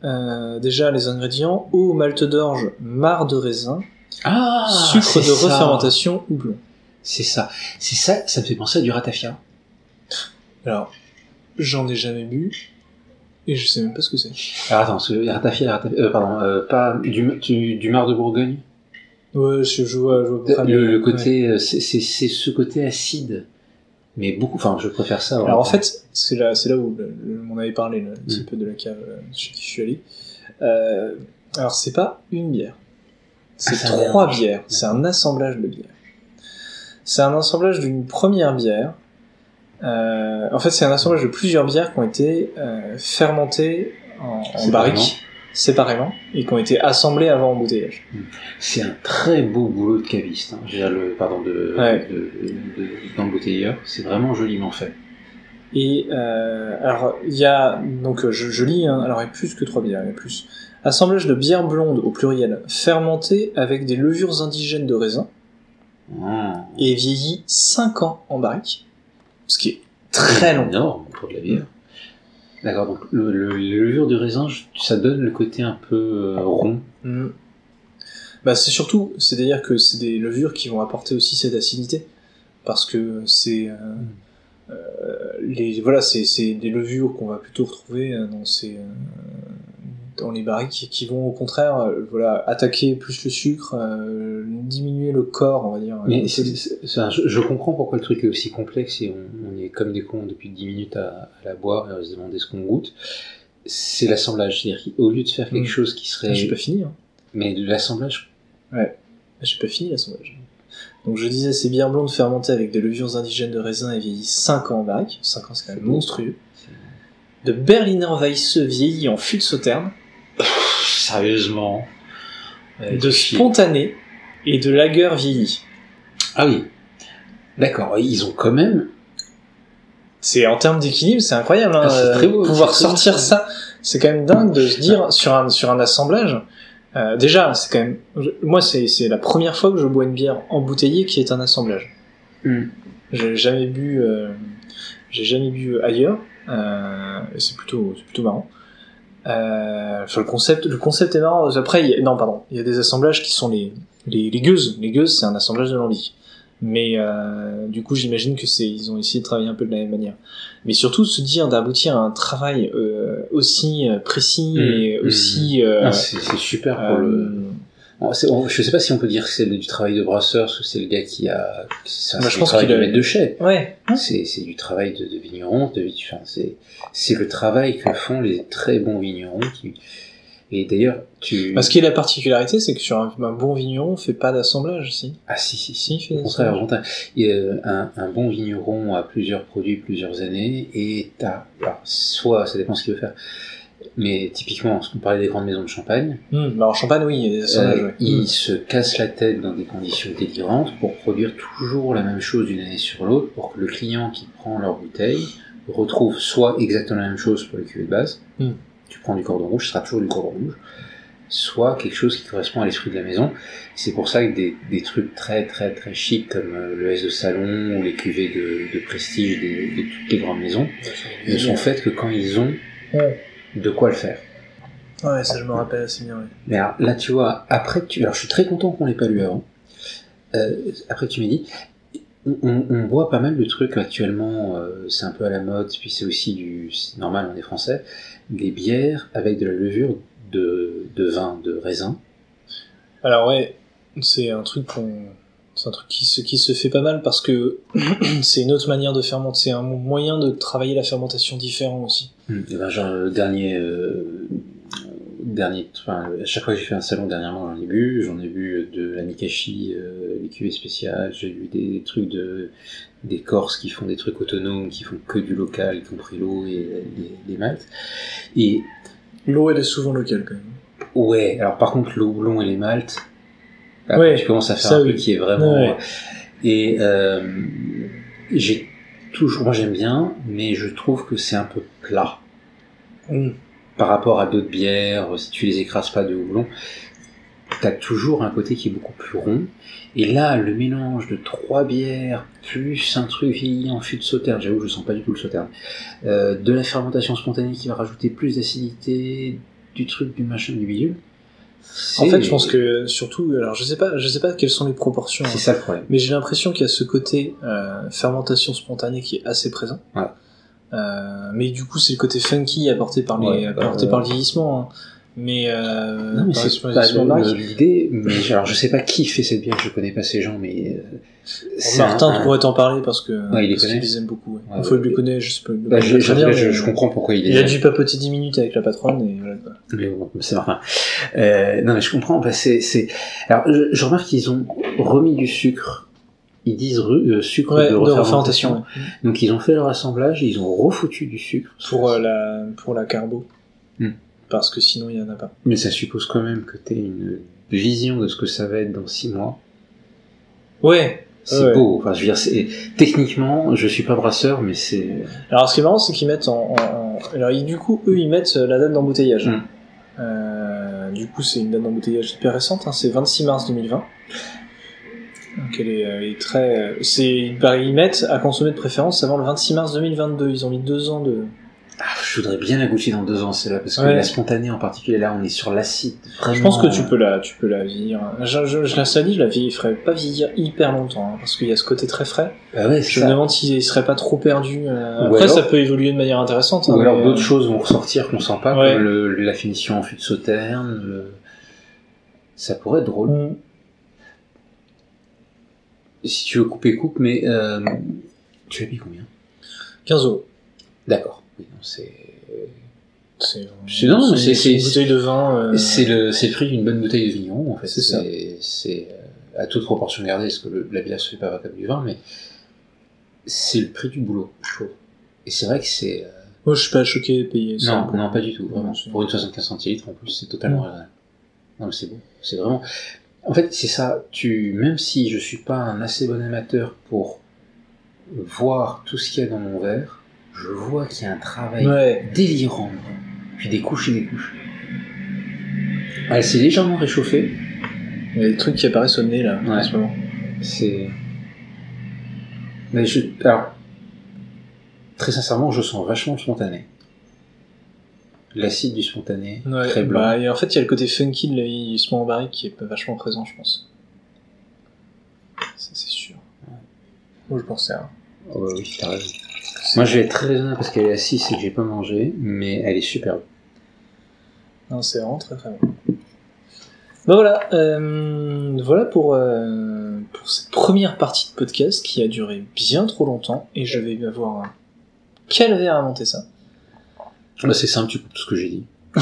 Euh, déjà les ingrédients eau, malt d'orge, marc de raisin, Ah, sucre de ça. refermentation, houblon. C'est ça. C'est ça. Ça me fait penser à du ratafia. Alors j'en ai jamais bu et je sais même pas ce que c'est. Alors attends, parce que ratafia, ratafia euh, pardon, euh, pas du, du, du mar de Bourgogne? Ouais, je, vois pas, mais- Le, le côté, euh, c'est c'est- c'est ce côté acide, mais beaucoup. Enfin, je préfère ça. Alors en fait, c'est là, c'est là où le- le- on avait parlé le- un petit peu de la cave euh, chez qui je suis allé. Euh, alors c'est pas une bière, C'est Ah, trois bières. C'est un assemblage de bières. C'est un assemblage d'une première bière. Euh, en fait, c'est un assemblage de plusieurs bières qui ont été euh, fermentées en, en Séparément. barrique, séparément, et qui ont été assemblées avant embouteillage. C'est un très beau boulot de caviste. Hein. Le, pardon, de, Ouais. de, de- d'embouteilleur. C'est vraiment joliment fait. Et euh, alors, il y a donc je, je lis. hein, alors, il y a plus que trois bières, il y a plus. Assemblage de bières blondes au pluriel, fermentées avec des levures indigènes de raisin Ah. et vieillies 5 ans en barrique, ce qui est très long. énorme pour de la bière. D'accord, donc le, le, les levures de raisin, ça donne le côté un peu euh, rond. Mm. Bah, c'est surtout, c'est-à-dire que c'est des levures qui vont apporter aussi cette acidité, parce que c'est euh, euh, les voilà, c'est des levures qu'on va plutôt retrouver dans ces dans les barriques qui vont au contraire euh, voilà attaquer plus le sucre, euh, diminuer le corps, on va dire. Mais Euh, je, je comprends pourquoi le truc est aussi complexe et on, on est comme des cons depuis 10 minutes à, à la boire et à se demander ce qu'on goûte. C'est l'assemblage. C'est-à-dire qu'au lieu de faire quelque Mm. chose qui serait. Ah, j'ai pas fini. Hein. Mais l'assemblage. J'ai pas fini l'assemblage. Donc je disais, ces bières blondes fermentées avec des levures indigènes de raisin et vieillies 5 ans en barrique. 5 ans, c'est quand même monstrueux. De Berliner Weisse vieilli en fût de sauterne. Sérieusement. Ouais, de spontané et de lager vieilli. Ah oui. D'accord, ils ont quand même. C'est en termes d'équilibre, c'est incroyable. Hein, Ah, très beau, pouvoir sortir beau. ça, c'est quand même dingue de se dire sur un sur un assemblage. euh, déjà, c'est quand même. moi, c'est la première fois que je bois une bière embouteillée qui est un assemblage. Hmm. J'ai jamais bu, euh, j'ai jamais bu ailleurs. Euh, c'est plutôt, c'est plutôt marrant. Euh, enfin, le concept, le concept est marrant. Après, il y a- non, pardon, il y a des assemblages qui sont les les, les gueuses. Les gueuses, c'est un assemblage de lambic. Mais euh, du coup, j'imagine que c'est, ils ont essayé de travailler un peu de la même manière. Mais surtout, se dire d'aboutir à un travail euh, aussi euh, précis Mm, et mm. aussi. euh, Ah, c'est c'est super pour euh, le. On- je sais pas si on peut dire que c'est du travail de brasseur, que c'est le gars qui a. C'est Moi, je pense qu'il de a- maître de chai. Ouais. C'est c'est du travail de, de vigneron, de, enfin, c'est c'est le travail que font les très bons vignerons. Qui... Et d'ailleurs, tu. Parce que la particularité, c'est que sur un, un bon vigneron, on fait pas d'assemblage, si. Ah si si Si, il fait Au contraire, a un, un bon vigneron a plusieurs produits, plusieurs années, et t'as, alors, soit, ça dépend ce qu'il veut faire, mais typiquement, qu'on parlait des grandes maisons de champagne, Hmm, bah en champagne, oui, il y a des assemblages. euh, ouais. ils se cassent la tête dans des conditions délirantes pour produire toujours la même chose d'une année sur l'autre, pour que le client qui prend leur bouteille retrouve soit exactement la même chose pour les cuvées de base, Mm. tu prends du cordon rouge, ce sera toujours du cordon rouge, soit quelque chose qui correspond à l'esprit de la maison. C'est pour ça que des, des trucs très très très chics comme euh, le S de salon ou les cuvées de, de prestige des- de toutes les grandes maisons ne sont faites que quand ils ont Ouais. De quoi le faire. Ouais, ça je me rappelle assez bien. ouais. Mais alors, là, tu vois, après que tu... Alors, je suis très content qu'on l'ait pas lu avant. Euh, après que tu m'aies dit, on, on, boit pas mal de trucs actuellement, euh, c'est un peu à la mode, puis c'est aussi du... C'est normal, on est français, des bières avec de la levure de, de vin, de raisin. Alors ouais, c'est un truc qu'on, c'est un truc qui se, qui se fait pas mal parce que c'est une autre manière de fermenter, c'est un moyen de travailler la fermentation différent aussi. Et ben, genre, le dernier... euh, dernier enfin, à chaque fois que j'ai fait un salon dernièrement, j'en ai bu. J'en ai bu de la Nikashi, euh, les cuvées spéciales. J'ai vu des trucs de des Corses qui font des trucs autonomes, qui font que du local, y compris l'eau et les, les maltes. Et L'eau elle est souvent locale quand même. ouais, alors par contre, le houblon et les maltes, là, Ouais, tu commences à faire ça, un oui. truc qui est vraiment. Ouais. Et euh, j'ai toujours, moi j'aime bien, mais je trouve que c'est un peu plat. Hmm. par rapport à d'autres bières, si tu les écrases pas de houblon, t'as toujours un côté qui est beaucoup plus rond. Et là, le mélange de trois bières, plus un truc vieilli en fût de sauterne, j'avoue, je sens pas du tout le sauterne, euh, de la fermentation spontanée qui va rajouter plus d'acidité, du truc, du machin, du bidule. En fait, je pense que surtout, alors je sais pas, je sais pas quelles sont les proportions. C'est ça le problème. mais j'ai l'impression qu'il y a ce côté euh, fermentation spontanée qui est assez présent. Ouais. Euh, mais du coup, c'est le côté funky apporté par les, Ouais, apporté euh, par le vieillissement. hein. Mais, euh, Non, mais c'est pas l'idée. Mais alors, je sais pas qui fait cette bière, je connais pas ces gens, mais. euh, Martin un- pourrait t'en parler parce que Ouais, il les parce les aime beaucoup. Ouais. Ouais, ouais. le connaît, je sais pas. Bah, je, comprends pourquoi il est. Il a dû papoter 10 minutes avec la patronne et voilà. Mais bon, c'est marrant. Euh, non, mais je comprends. Bah, c'est, c'est. Alors, je, je remarque qu'ils ont remis du sucre. Ils disent euh, sucre Ouais, de refermentation. ouais. Donc, ils ont fait leur assemblage, ils ont refoutu du sucre. Pour euh, la pour la carbo. Hmm. Parce que sinon il y en a pas. Mais ça suppose quand même que tu une vision de ce que ça va être dans six mois. Ouais. C'est Ouais. beau. Enfin, je veux dire, techniquement, je suis pas brasseur, mais c'est. Alors ce qui est marrant c'est qu'ils mettent en, alors ils- du coup eux ils mettent euh, la date d'embouteillage. Hmm. Euh, du coup c'est une date d'embouteillage hyper récente, hein, c'est 26 mars 2020. Donc elle est, elle est très, euh, c'est ils mettent à consommer de préférence avant le 26 mars 2022. Ils ont mis deux ans de. Ah, je voudrais bien la goûter dans deux ans, celle-là, parce que Ouais. la spontanée en particulier, là, on est sur l'acide. Vraiment. Je pense que tu peux la, tu peux la vieillir. Je, je, je la salue, je la vieillirais pas vieillir hyper longtemps, hein, parce qu'il y a ce côté très frais. Ah ouais, Je me ça. demande s'il serait pas trop perdu. euh, Après, alors- ça peut évoluer de manière intéressante. hein, Ou alors mais, d'autres euh, choses vont ressortir qu'on sent pas, Ouais. comme le- la finition en fût de sauterne. le- Ça pourrait être drôle. hmm. Si tu veux couper, coupe, mais euh, tu as mis combien? 15 euros. D'accord. C'est C'est C'est- non, c'est- c'est une bouteille de vin. euh, c'est le c'est le prix d'une bonne bouteille de vigneron en fait. C'est ça. C'est euh, à toute proportion gardée, parce que le, la bière se fait pas comme du vin, mais c'est le prix du boulot, je trouve. Et c'est vrai que c'est euh, Moi, je suis pas choqué de payer ça. non non pas du tout vraiment. Pour une 75 centilitres en plus, c'est totalement raisonnable. Non mais c'est bon, c'est vraiment. En fait, c'est ça. Tu même si je suis pas un assez bon amateur pour voir tout ce qu'il y a dans mon verre, je vois qu'il y a un travail Ouais. délirant. Puis des couches et des couches. Elle s'est légèrement réchauffée. Il y a des trucs qui apparaissent au nez là en ce moment. C'est. Mais je. Alors. Très sincèrement, je sens vachement le spontané. L'acide du spontané, Ouais. très blanc. Bah, et en fait, il y a le côté funky de la vieillissement en barrique qui est vachement présent, je pense. Ça, c'est sûr. Moi, je pensais à. Oh, bah oui, t'as raison. Moi, je vais être très raisonnable parce qu'elle est assise et que j'ai pas mangé, mais elle est superbe. Non, c'est vraiment très très bon. Bah voilà, euh, voilà pour, euh, pour cette première partie de podcast qui a duré bien trop longtemps et je vais avoir un calvaire à monter ça. Bah, c'est simple, tu coupes tout ce que j'ai dit.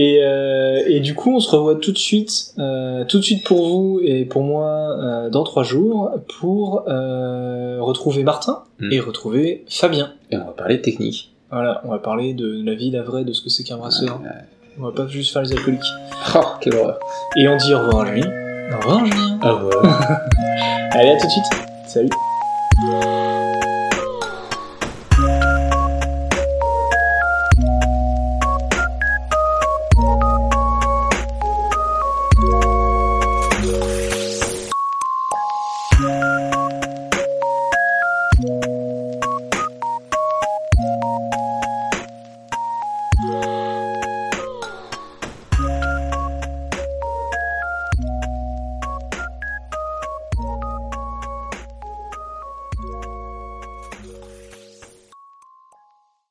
Et, euh, et du coup, on se revoit tout de suite, euh, tout de suite pour vous et pour moi euh, dans trois jours pour retrouver Martin Mm. et retrouver Fabien. Et on va parler de technique. Voilà, on va parler de la vie, la vraie, de ce que c'est qu'un brasseur. On va pas juste faire les alcooliques. Oh, quelle horreur. Et on dit au revoir Julien. Au revoir Julien. Au revoir. Allez, à tout de suite. Salut.